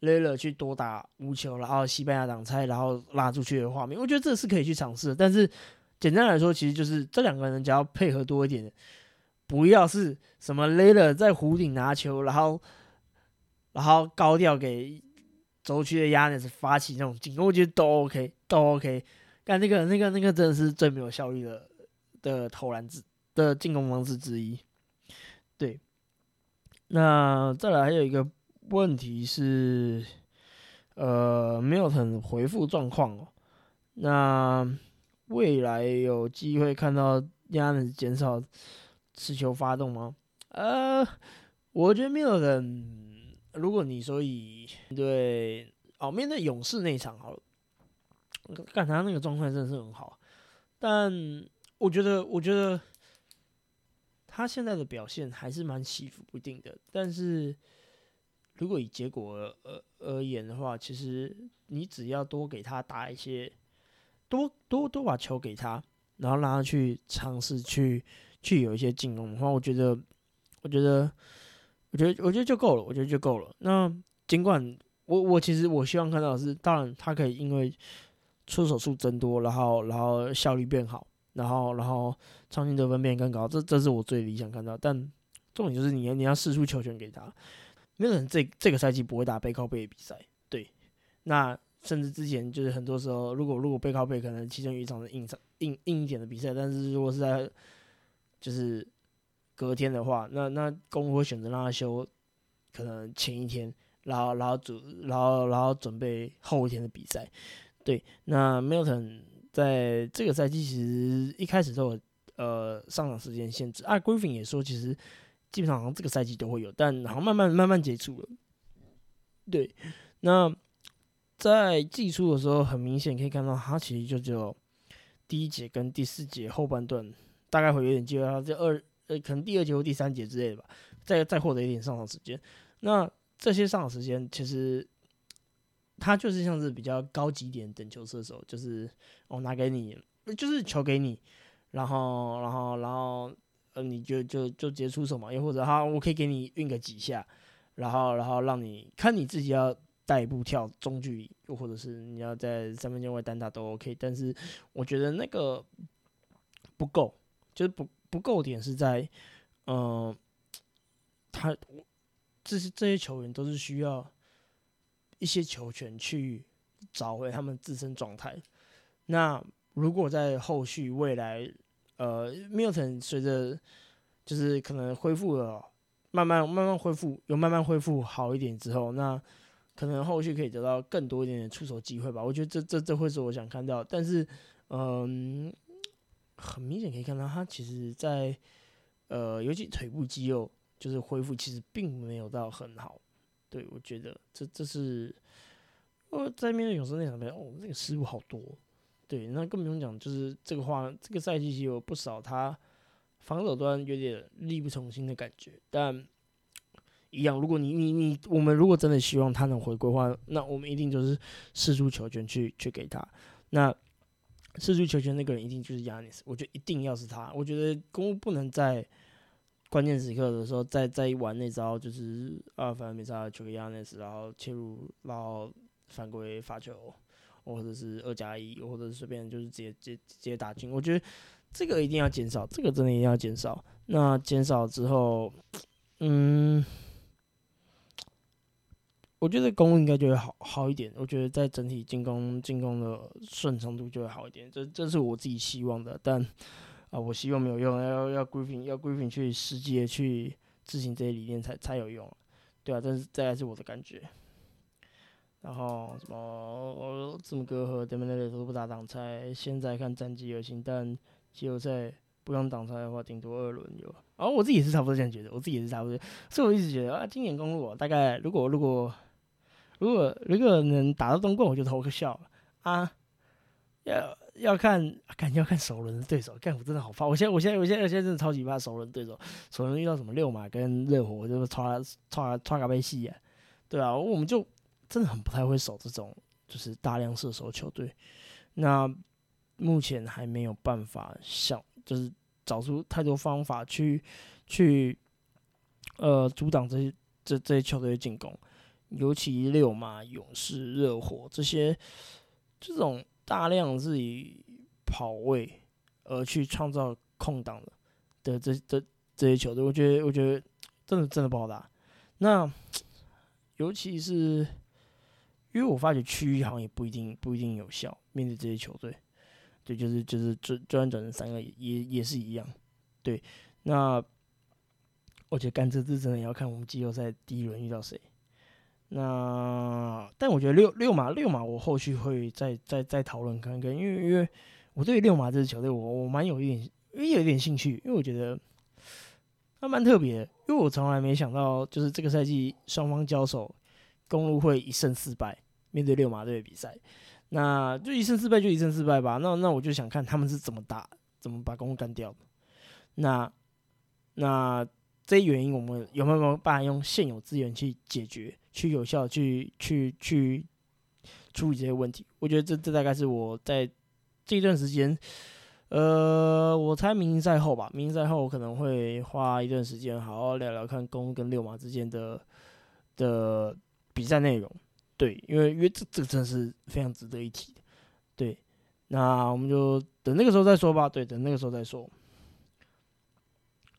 雷勒去多打无球，然后西班牙挡拆，然后拉出去的画面，我觉得这是可以去尝试。但是简单来说，其实就是这两个人只要配合多一点，不要是什么雷勒在弧顶拿球，然后然后高调给轴区的亚尼斯发起那种进攻，我觉得都 OK，都 OK。但那个、那个、那个真的是最没有效率的的投篮之的进攻方式之一。对，那再来还有一个问题是，呃，没有很回复状况哦。那未来有机会看到亚尼减少持球发动吗？呃，我觉得没有人。如果你说以对哦，面对勇士那场好了。干他那个状态真的是很好，但我觉得，我觉得他现在的表现还是蛮起伏不定的。但是如果以结果而而言的话，其实你只要多给他打一些，多多多把球给他，然后让他去尝试去去有一些进攻的话，我觉得，我觉得，我觉得，我觉得就够了，我觉得就够了。那尽管我我其实我希望看到的是，当然他可以因为。出手数增多，然后然后效率变好，然后然后场均得分变更高，这这是我最理想看到。但重点就是你你要试出球权给他，没有人这这个赛季不会打背靠背的比赛，对。那甚至之前就是很多时候，如果如果背靠背可能其中一场是硬场硬硬一点的比赛，但是如果是在就是隔天的话，那那公会选择让他休，可能前一天，然后然后准然后然后准备后一天的比赛。对，那 Milton 在这个赛季其实一开始都有呃上场时间限制啊，Griffin 也说其实基本上好像这个赛季都会有，但好像慢慢慢慢结束了。对，那在季初的时候，很明显可以看到他其实就只有第一节跟第四节后半段大概会有点机会，他这二呃，可能第二节或第三节之类的吧，再再获得一点上场时间。那这些上场时间其实他就是像是比较高级点等球射手，就是我拿给你，就是球给你，然后然后然后呃你就就就直接出手嘛，又或者他我可以给你运个几下，然后然后让你看你自己要带一步跳中距离，又或者是你要在三分线外单打都 OK，但是我觉得那个不够，就是不不够点是在嗯他这是这些球员都是需要。一些球权去找回他们自身状态。那如果在后续未来，呃，Milton 随着就是可能恢复了，慢慢慢慢恢复，有慢慢恢复好一点之后，那可能后续可以得到更多一点点出手机会吧。我觉得这这这会是我想看到，但是嗯，很明显可以看到他其实在呃，尤其腿部肌肉就是恢复，其实并没有到很好。对，我觉得这这是，我，在面对勇士那场比赛，哦，这个失误好多。对，那更不用讲，就是这个话，这个赛季其实有不少他防守端有点力不从心的感觉。但一样，如果你你你，我们如果真的希望他能回归话，那我们一定就是四出球权去去给他。那四出球权那个人一定就是亚尼斯，我觉得一定要是他。我觉得公不能在。关键时刻的时候，再再玩那招，就是二反没杀球给亚内斯，然后切入，然后犯规罚球，或者是二加一，或者是随便就是直接直接直接打进。我觉得这个一定要减少，这个真的一定要减少。那减少之后，嗯，我觉得攻应该就会好好一点。我觉得在整体进攻进攻的顺畅度就会好一点。这这是我自己希望的，但。啊，我希望没有用，要要 Griffin 要 Griffin 去实际的去执行这些理念才才有用，对啊，但是这还是我的感觉。然后什么字母哥和 d e m o n e 都不打挡拆，现在看战绩而行，但季后赛不用挡拆的话，顶多二轮有。然后我自己也是差不多这样觉得，我自己也是差不多，所以我一直觉得啊，今年公路大概如果如果如果如果能打到东冠，我就偷个笑啊，要。要看，感觉要看首轮的对手。干，我真的好怕。我现在，我现在，我现在，现在真的超级怕首轮对手。首轮遇到什么六马跟热火，我就超超超卡贝西啊，对啊，我们就真的很不太会守这种就是大量射手球队。那目前还没有办法想，就是找出太多方法去去呃阻挡这些这这些球队的进攻，尤其六马、勇士、热火这些这种。大量是以跑位而去创造空档的的这这这些球队，我觉得我觉得真的真的不好打。那尤其是因为我发觉区域好像也不一定不一定有效，面对这些球队，对，就是就是专专转成三个也也也是一样。对，那我觉得甘蔗汁真的要看我们季后赛第一轮遇到谁。那，但我觉得六六马六马，我后续会再再再讨论看看，因为因为我对六马这支球队，我我蛮有一点，因为有一点兴趣，因为我觉得它蛮特别，因为我从来没想到，就是这个赛季双方交手，公路会一胜四败，面对六马队的比赛，那就一胜四败就一胜四败吧，那那我就想看他们是怎么打，怎么把公路干掉，那那这些原因，我们有没有办法用现有资源去解决？去有效去去去处理这些问题，我觉得这这大概是我在这一段时间，呃，我猜明星赛后吧，明星赛后我可能会花一段时间好好聊聊看公跟六马之间的的比赛内容，对，因为因为这这个真的是非常值得一提的，对，那我们就等那个时候再说吧，对，等那个时候再说。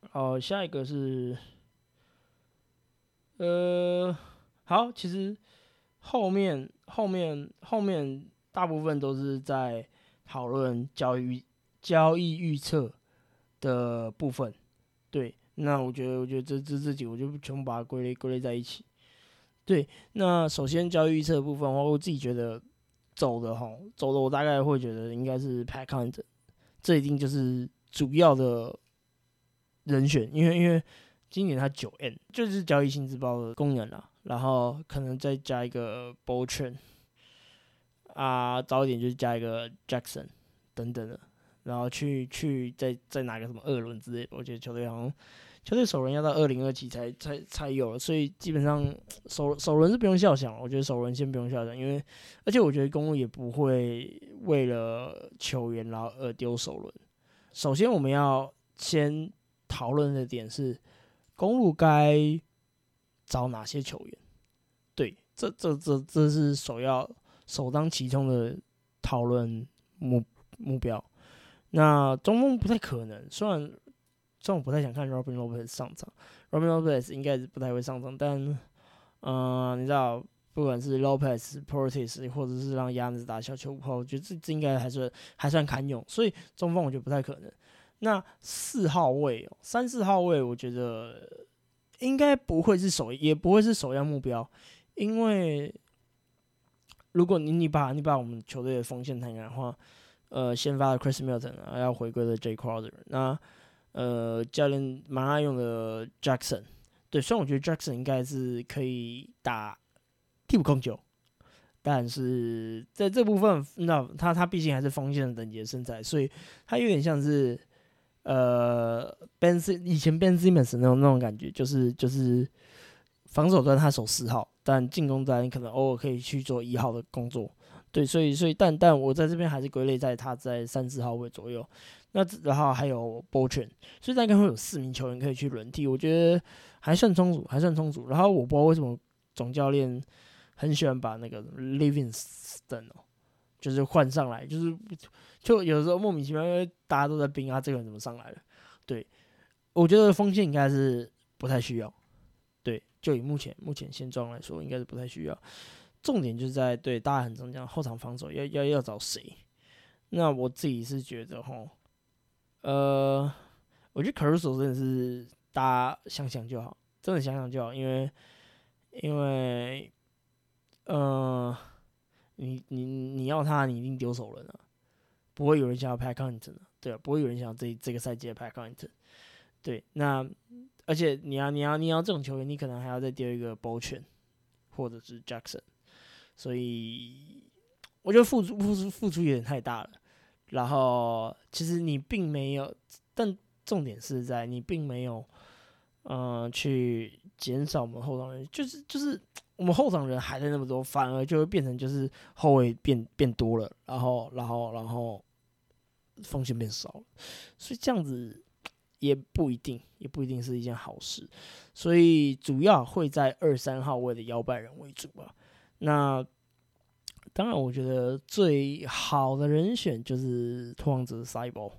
好，下一个是，呃。好，其实后面后面后面大部分都是在讨论交易交易预测的部分。对，那我觉得我觉得这这这几我就全部把它归类归类在一起。对，那首先交易预测的部分，我我自己觉得走的哈，走的我大概会觉得应该是 Pack u n t 这一定就是主要的人选，因为因为今年它九 N 就是交易薪资包的功能啦。然后可能再加一个 b o l t r o n 啊，早一点就是加一个 Jackson 等等的。然后去去再再拿个什么二轮之类，我觉得球队好像球队首轮要到二零二七才才才有，所以基本上首首轮是不用笑想，我觉得首轮先不用笑想，因为而且我觉得公路也不会为了球员然后而丢首轮。首先我们要先讨论的点是公路该找哪些球员，对，这这这这是首要首当其冲的讨论目目标。那中锋不太可能，虽然虽然我不太想看 Robin Lopez 上场，Robin Lopez 应该是不太会上场，但嗯，你知道，不管是 Lopez、Portis，或者是让亚子打小球，我觉得这这应该还是还算堪用，所以中锋我觉得不太可能。那四号位哦，三四号位，我觉得应该不会是首，也不会是首要目标，因为如果你你把你把我们球队的锋线谈下来的话。呃，先发的 Chris Milton 啊，要回归的 J Crowder，那呃，教练蛮爱用的 Jackson，对，虽然我觉得 Jackson 应该是可以打替补控球，但是在这部分，那他他毕竟还是锋线的等级的身材，所以他有点像是呃 Ben 以前 Ben Simmons 那种那种感觉，就是就是防守端他守四号，但进攻端可能偶尔可以去做一号的工作。对，所以所以但但我在这边还是归类在他在三四号位左右，那然后还有波权，所以大概会有四名球员可以去轮替，我觉得还算充足，还算充足。然后我不知道为什么总教练很喜欢把那个 Livingston 哦，就是换上来，就是就有时候莫名其妙，因为大家都在冰啊，这个人怎么上来了？对，我觉得锋线应该是不太需要，对，就以目前目前现状来说，应该是不太需要。重点就是在对大家很常讲后场防守要要要找谁？那我自己是觉得哈，呃，我觉得 Caruso 真的是大家想想就好，真的想想就好，因为因为呃，你你你要他，你一定丢手了呢，不会有人想要 Pack Hunter 的，对啊，不会有人想要这这个赛季的 Pack Hunter，对，那而且你要你要你要这种球员，你可能还要再丢一个 b o c h n 或者是 Jackson。所以我觉得付出付出付出有点太大了，然后其实你并没有，但重点是在你并没有，嗯，去减少我们后场人，就是就是我们后场人还在那么多，反而就会变成就是后卫变变多了，然后然后然后风险变少了，所以这样子也不一定也不一定是一件好事，所以主要会在二三号位的摇摆人为主吧。那当然，我觉得最好的人选就是拓荒者塞博。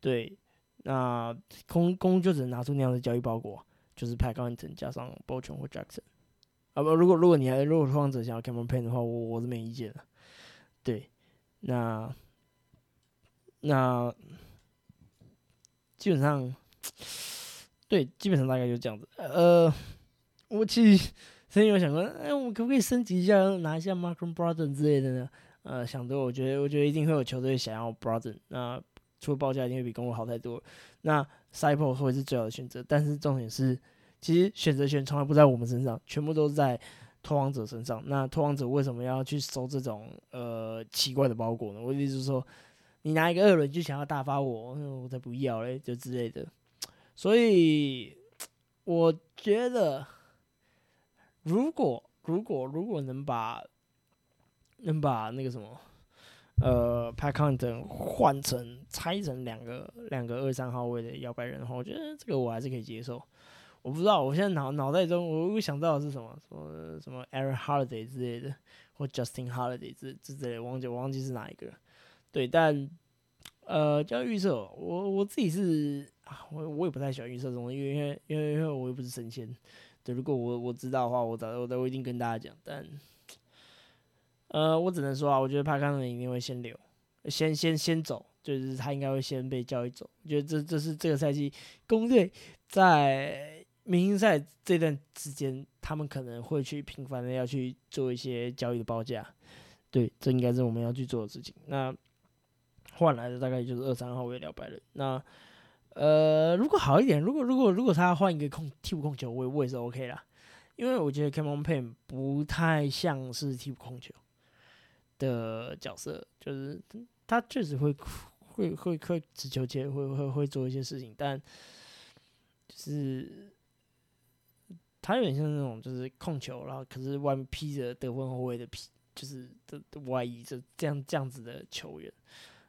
对，那公公就只能拿出那样的交易包裹，就是 Pack Anton 加上 b o c h n 或 Jackson。啊，如果如果你还如果拓荒者想要 Cameron Payne 的话，我我是没意见的。对，那那基本上，对，基本上大概就这样子。呃，我其实。曾经有想过，哎，我可不可以升级一下，拿一下 Mark Brother 之类的呢？呃，想多，我觉得，我觉得一定会有球队想要 Brother。那除了报价，一定会比公路好太多。那 Cypher 会是最好的选择，但是重点是，其实选择权从来不在我们身上，全部都是在托荒者身上。那托荒者为什么要去收这种呃奇怪的包裹呢？我的意思是说，你拿一个二轮就想要大发我，我才不要嘞，就之类的。所以我觉得。如果如果如果能把能把那个什么呃 p a c k Hunter 换成拆成两个两个二三号位的摇摆人的话，我觉得这个我还是可以接受。我不知道，我现在脑脑袋中我会想到的是什么？什么什么 Aaron Holiday 之类的，或 Justin Holiday 之之类的，忘记我忘记是哪一个。对，但呃，叫预测，我我自己是啊，我我也不太喜欢预测这种，因为因为因为因为我又不是神仙。对，如果我我知道的话，我早我都一定跟大家讲。但，呃，我只能说啊，我觉得帕康人一定会先留，先先先走，就是他应该会先被交易走。我觉得这这是这个赛季公队在明星赛这段时间，他们可能会去频繁的要去做一些交易的报价。对，这应该是我们要去做的事情。那换来的大概就是二三号位两百人。那呃，如果好一点，如果如果如果他换一个控替补控球，我我也是 OK 啦，因为我觉得 Cameron Payne 不太像是替补控球的角色，就是他确实会会会会持球接，会会会做一些事情，但就是他有点像那种就是控球，然后可是外面披着得分后卫的皮，就是的外衣，这这样这样子的球员。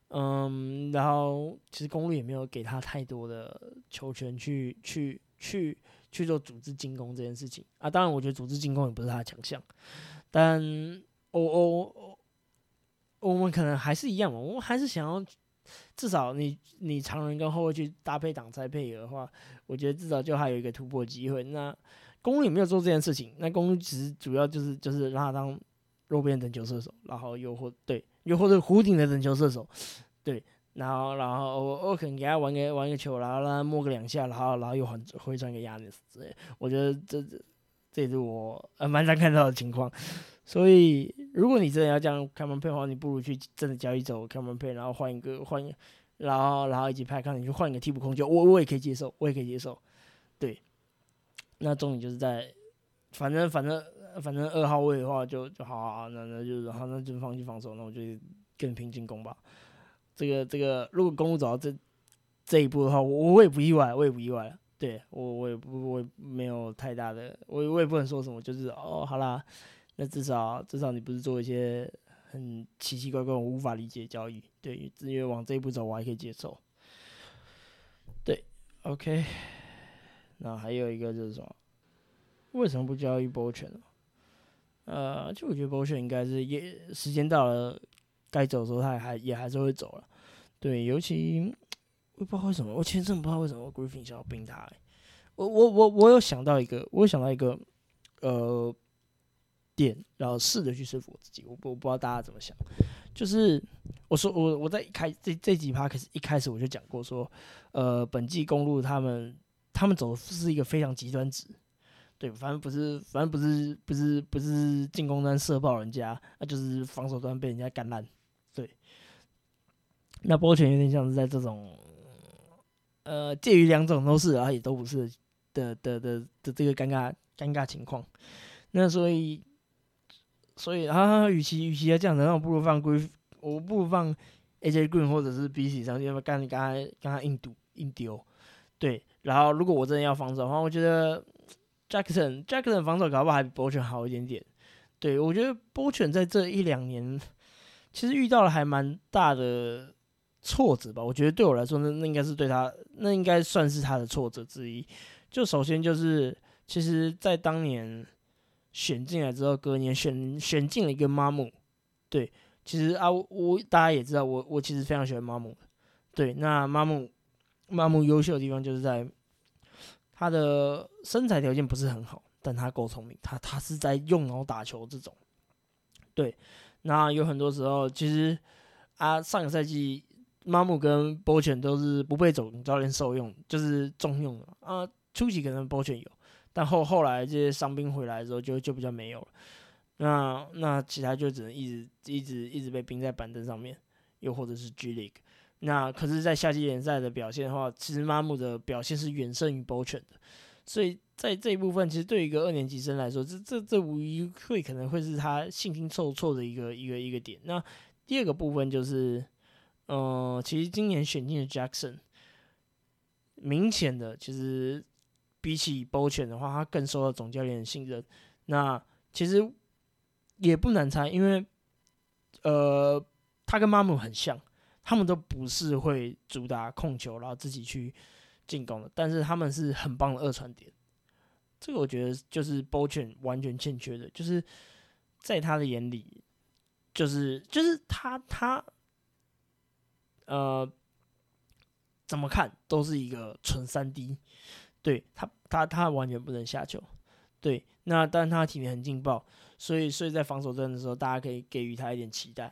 嗯，然后其实公路也没有给他太多的球权去去去去做组织进攻这件事情啊。当然，我觉得组织进攻也不是他的强项，但我我我我们可能还是一样嘛，我们还是想要至少你你常人跟后卫去搭配挡拆配合的话，我觉得至少就还有一个突破机会。那公路也没有做这件事情，那公路其实主要就是就是让他当肉边等球射手，然后又或对。又或者弧顶的等球射手，对，然后然后我我可能给他玩个玩个球，然后让他摸个两下，然后然后又还回传给亚尼斯之类。我觉得这这这也是我呃蛮常看到的情况。所以如果你真的要这样开门配的话，你不如去真的交易走开门配，然后换一个换，然后然后一起拍看，你去换一个替补控球，我我也可以接受，我也可以接受。对，那重点就是在，反正反正。反正二号位的话就就好啊，那那就然后那就放弃防守，那我就更拼进攻吧。这个这个，如果公路走到这这一步的话，我我也不意外，我也不意外了。对我我也不我没有太大的，我我也不能说什么，就是哦好啦，那至少至少你不是做一些很奇奇怪怪我无法理解的交易，对，因为往这一步走我还可以接受。对，OK，那还有一个就是说，为什么不交易波权呢？呃，就我觉得波犬应该是也时间到了，该走的时候，他还也还是会走了。对，尤其我不知道为什么，我其实真的不知道为什么 Griffin 想要冰他。我我我我有想到一个，我有想到一个呃点，然后试着去说服我自己。我我不知道大家怎么想，就是我说我我在一开这这几趴，可是一开始我就讲过说，呃，本季公路他们他们走的是一个非常极端值。对，反正不是，反正不是，不是，不是进攻端射爆人家，那就是防守端被人家干烂。对，那波权有点像是在这种，呃，介于两种都是，然后也都不是的的的的这个尴尬尴尬情况。那所以，所以啊，与其与其要这样子，那我不如放归，我不如放 AJ Green 或者是 BC 上，因为干刚才刚才硬赌硬丢。对，然后如果我真的要防守的话，我觉得。Jackson Jackson 防守搞不好还比波犬好一点点，对我觉得波犬在这一两年其实遇到了还蛮大的挫折吧。我觉得对我来说，那那应该是对他，那应该算是他的挫折之一。就首先就是，其实，在当年选进来之后，隔年选选进了一个妈姆，对，其实啊，我大家也知道，我我其实非常喜欢妈姆，对，那妈姆马姆优秀的地方就是在。他的身材条件不是很好，但他够聪明。他他是在用脑打球这种。对，那有很多时候，其实啊，上个赛季马姆跟波犬都是不被总教练受用，就是重用的啊。初期可能波犬有，但后后来这些伤兵回来之后，就就比较没有了。那那其他就只能一直一直一直被冰在板凳上面，又或者是 G League。那可是，在夏季联赛的表现的话，其实马姆的表现是远胜于波犬的，所以在这一部分，其实对一个二年级生来说，这这这无疑会可能会是他信心受挫的一个一个一个点。那第二个部分就是，呃，其实今年选进的 Jackson，明显的其实比起波犬的话，他更受到总教练的信任。那其实也不难猜，因为呃，他跟马姆很像。他们都不是会主打控球，然后自己去进攻的，但是他们是很棒的二传点。这个我觉得就是波犬完全欠缺的，就是在他的眼里，就是就是他他呃怎么看都是一个纯三 D，对他他他完全不能下球，对，那但他体能很劲爆，所以所以在防守端的时候，大家可以给予他一点期待。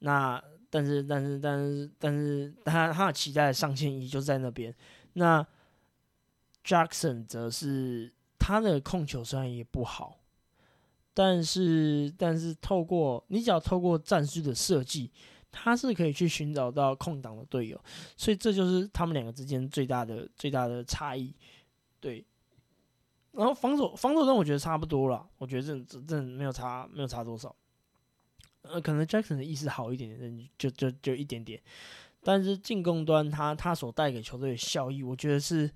那但是，但是，但是，但是，他他的期待的上限依旧在那边。那 Jackson 则是他的控球虽然也不好，但是，但是透过你只要透过战术的设计，他是可以去寻找到空档的队友。所以这就是他们两个之间最大的最大的差异。对，然后防守防守端我觉得差不多了，我觉得这这没有差没有差多少。呃，可能 Jackson 的意识好一点点，就就就一点点，但是进攻端他他所带给球队的效益，我觉得是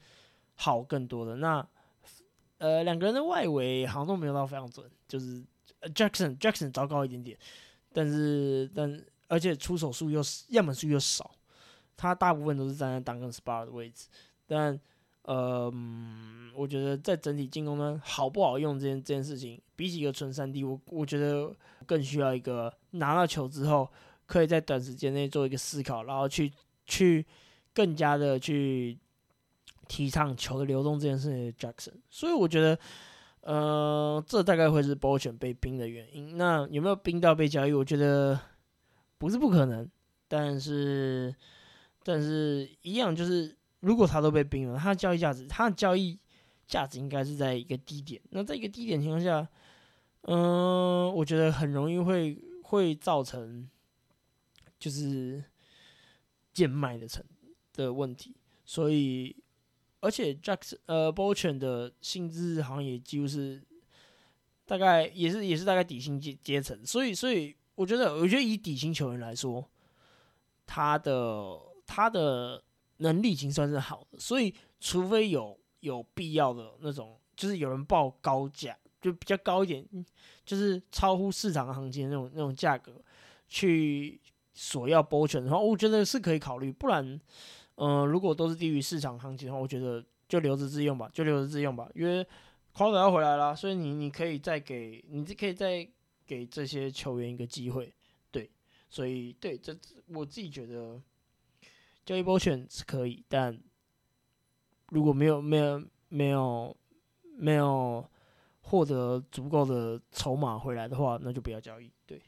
好更多的。那呃两个人的外围好像都没有到非常准，就是 Jackson Jackson 糟糕一点点，但是但而且出手数又样本数又少，他大部分都是站在当跟 SPA 的位置，但。呃，我觉得在整体进攻端好不好用这件这件事情，比起一个纯三 D，我我觉得更需要一个拿到球之后，可以在短时间内做一个思考，然后去去更加的去提倡球的流动这件事情的 Jackson。所以我觉得，呃，这大概会是 b o 被冰的原因。那有没有冰到被交易？我觉得不是不可能，但是但是一样就是。如果他都被冰了，他的交易价值，他的交易价值应该是在一个低点。那在一个低点情况下，嗯，我觉得很容易会会造成就是贱卖的成的问题。所以，而且 Jackson 呃 b o c h e n 的薪资好像也几乎是大概也是也是大概底薪阶阶层。所以，所以我觉得，我觉得以底薪球员来说，他的他的。能力已经算是好的，所以除非有有必要的那种，就是有人报高价，就比较高一点，就是超乎市场行情的那种那种价格去索要波权的话，我觉得是可以考虑。不然，嗯，如果都是低于市场行情的话，我觉得就留着自用吧，就留着自用吧。因为考德要回来了，所以你你可以再给你可以再给这些球员一个机会，对，所以对这我自己觉得。交易波选是可以，但如果没有没有没有没有获得足够的筹码回来的话，那就不要交易。对，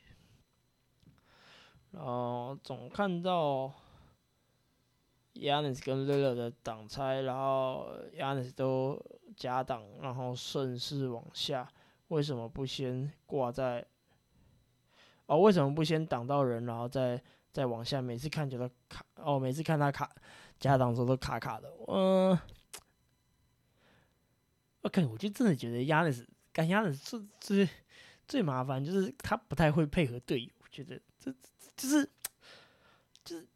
然后总看到 Yanis 跟 Lila 的挡拆，然后 Yanis 都加挡，然后顺势往下，为什么不先挂在？哦，为什么不先挡到人，然后再？再往下，每次看觉得卡哦，每次看他卡加档的时候都卡卡的。嗯我就真的觉得亚历斯干亚历斯最最最麻烦，就是他不太会配合队友。我觉得这就是就是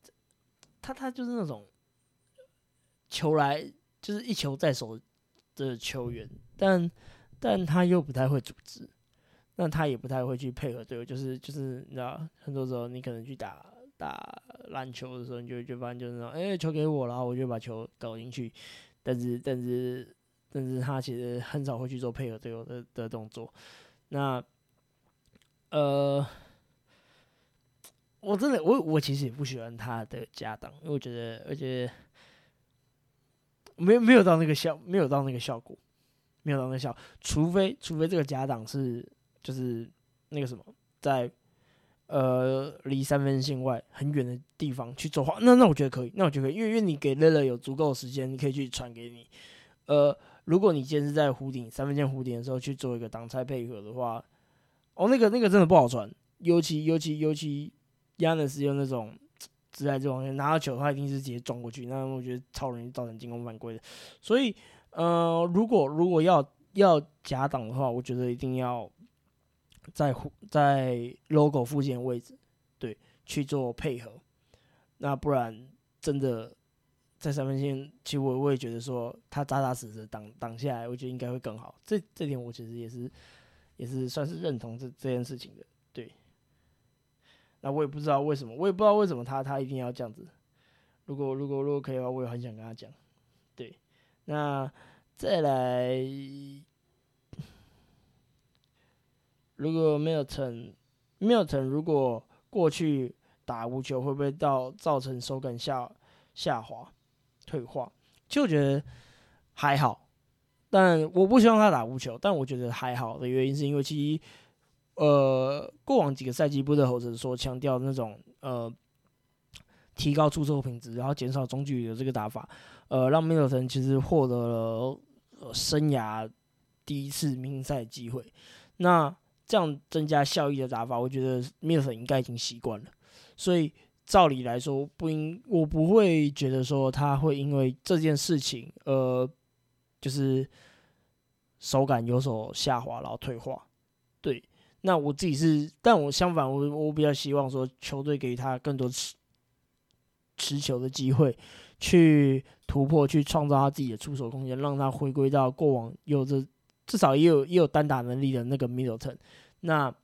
他他就是那种球来就是一球在手的球员，但但他又不太会组织，那他也不太会去配合队友。就是就是你知道，很多时候你可能去打。打篮球的时候，你就就发现就是说，哎，球给我，然后我就把球搞进去。但是，但是，甚至他其实很少会去做配合队友的的动作。那，呃，我真的，我我其实也不喜欢他的家当，因为我觉得，而且没没有到那个效，没有到那个效果，没有到那个效。除非，除非这个家当是就是那个什么在。呃，离三分线外很远的地方去做画，那那我觉得可以，那我觉得可以，因为因为你给乐乐有足够的时间，你可以去传给你。呃，如果你今天是在弧顶三分线弧顶的时候去做一个挡拆配合的话，哦，那个那个真的不好传，尤其尤其尤其亚的是用那种直来直往，拿到球他一定是直接撞过去，那我觉得超容易造成进攻犯规的。所以，呃，如果如果要要假挡的话，我觉得一定要。在弧在 logo 附近的位置，对，去做配合。那不然真的在三分线，其实我我也觉得说他扎扎实实挡挡下来，我觉得应该会更好。这这点我其实也是也是算是认同这这件事情的。对，那我也不知道为什么，我也不知道为什么他他一定要这样子。如果如果如果可以的话，我也很想跟他讲。对，那再来。如果没有成，没有成，如果过去打无球会不会到造成手感下下滑、退化？其实我觉得还好，但我不希望他打无球，但我觉得还好的原因是因为其实呃过往几个赛季不是猴子说强调那种呃提高出售品质，然后减少中距离的这个打法，呃让米尔顿其实获得了生涯第一次明赛机会，那。这样增加效益的打法，我觉得米粉应该已经习惯了，所以照理来说，不应我不会觉得说他会因为这件事情，呃，就是手感有所下滑，然后退化。对，那我自己是，但我相反，我我比较希望说球队给他更多持持球的机会，去突破，去创造他自己的出手空间，让他回归到过往有着至少也有也有单打能力的那个 Middleton。那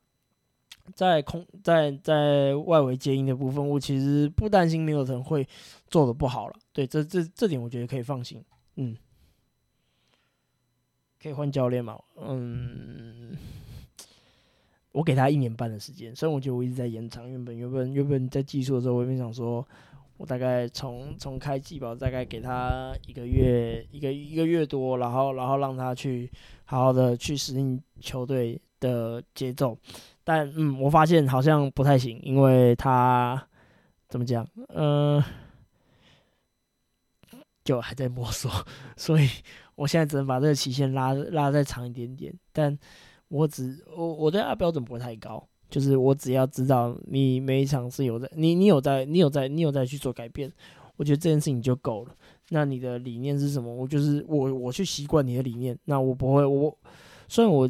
在空在在外围接应的部分，我其实不担心米奥滕会做的不好了。对，这这这点我觉得可以放心。嗯，可以换教练嘛？嗯。我给他一年半的时间，所以我觉得我一直在延长。原本原本原本在技术的时候，我原本想说，我大概从从开季吧，大概给他一个月一个一个月多，然后然后让他去好好的去适应球队的节奏。但嗯，我发现好像不太行，因为他怎么讲？嗯，就还在摸索，所以我现在只能把这个期限拉拉再长一点点。但我只我我对他标准不会太高，就是我只要知道你每一场是有在你你有在你有在你有在去做改变，我觉得这件事情就够了。那你的理念是什么？我就是我我去习惯你的理念。那我不会我虽然我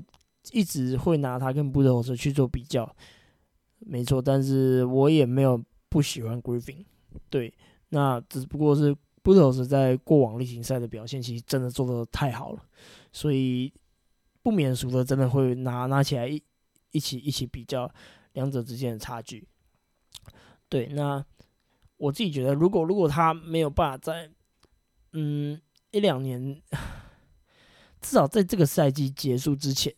一直会拿他跟布德斯去做比较，没错，但是我也没有不喜欢 Griffin。对，那只不过是布德斯在过往例行赛的表现其实真的做的太好了，所以。不免俗的，真的会拿拿起来一一起一起比较两者之间的差距。对，那我自己觉得，如果如果他没有办法在嗯一两年，至少在这个赛季结束之前，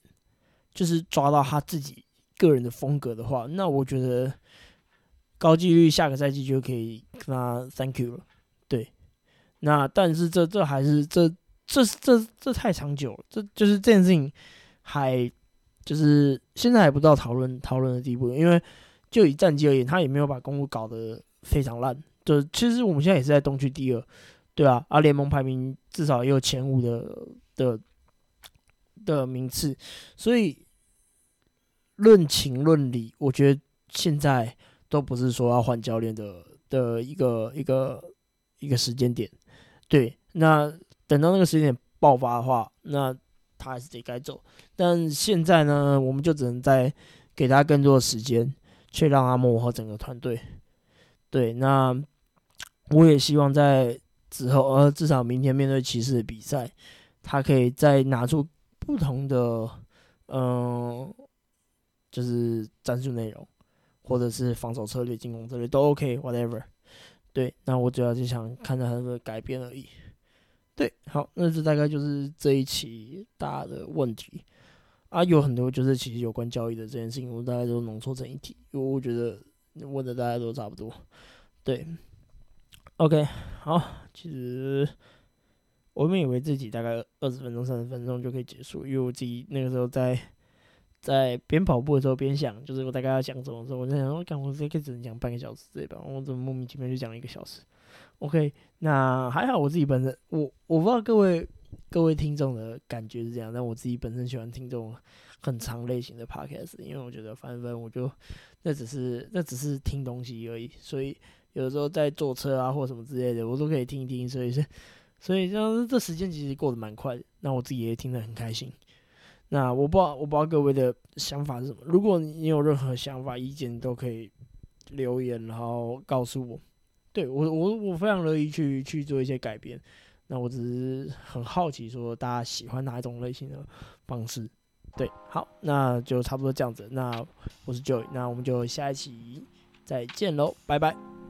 就是抓到他自己个人的风格的话，那我觉得高几率下个赛季就可以跟他 thank you 了。对，那但是这这还是这。这这这太长久了，这就是这件事情还就是现在还不到讨论讨论的地步，因为就以战绩而言，他也没有把公路搞得非常烂。就其实我们现在也是在东区第二，对啊，啊联盟排名至少也有前五的的的名次，所以论情论理，我觉得现在都不是说要换教练的的一个一个一个时间点，对，那。等到那个时间点爆发的话，那他还是得该走。但现在呢，我们就只能再给他更多的时间，去让他磨合整个团队。对，那我也希望在之后，呃，至少明天面对骑士的比赛，他可以再拿出不同的，嗯，就是战术内容，或者是防守策略、进攻策略都 OK，whatever。对，那我主要就想看到他的改变而已。对，好，那这大概就是这一期大的问题啊，有很多就是其实有关交易的这件事情，我大概都浓缩成一题，因为我觉得问的大家都差不多。对，OK，好，其实我原本以为自己大概二十分钟、三十分钟就可以结束，因为我自己那个时候在在边跑步的时候边想，就是我大概要讲什么时候，我在想，我讲我这个只能讲半个小时对吧？我怎么莫名其妙就讲了一个小时？OK，那还好，我自己本身我我不知道各位各位听众的感觉是这样，但我自己本身喜欢听这种很长类型的 Podcast，因为我觉得反正我就那只是那只是听东西而已，所以有的时候在坐车啊或什么之类的，我都可以听一听，所以是所以这样这时间其实过得蛮快的，那我自己也听得很开心。那我不知道我不知道各位的想法是什么，如果你有任何想法意见，都可以留言然后告诉我。对我，我我非常乐意去去做一些改变。那我只是很好奇，说大家喜欢哪一种类型的方式？对，好，那就差不多这样子。那我是 Joy，那我们就下一期再见喽，拜拜。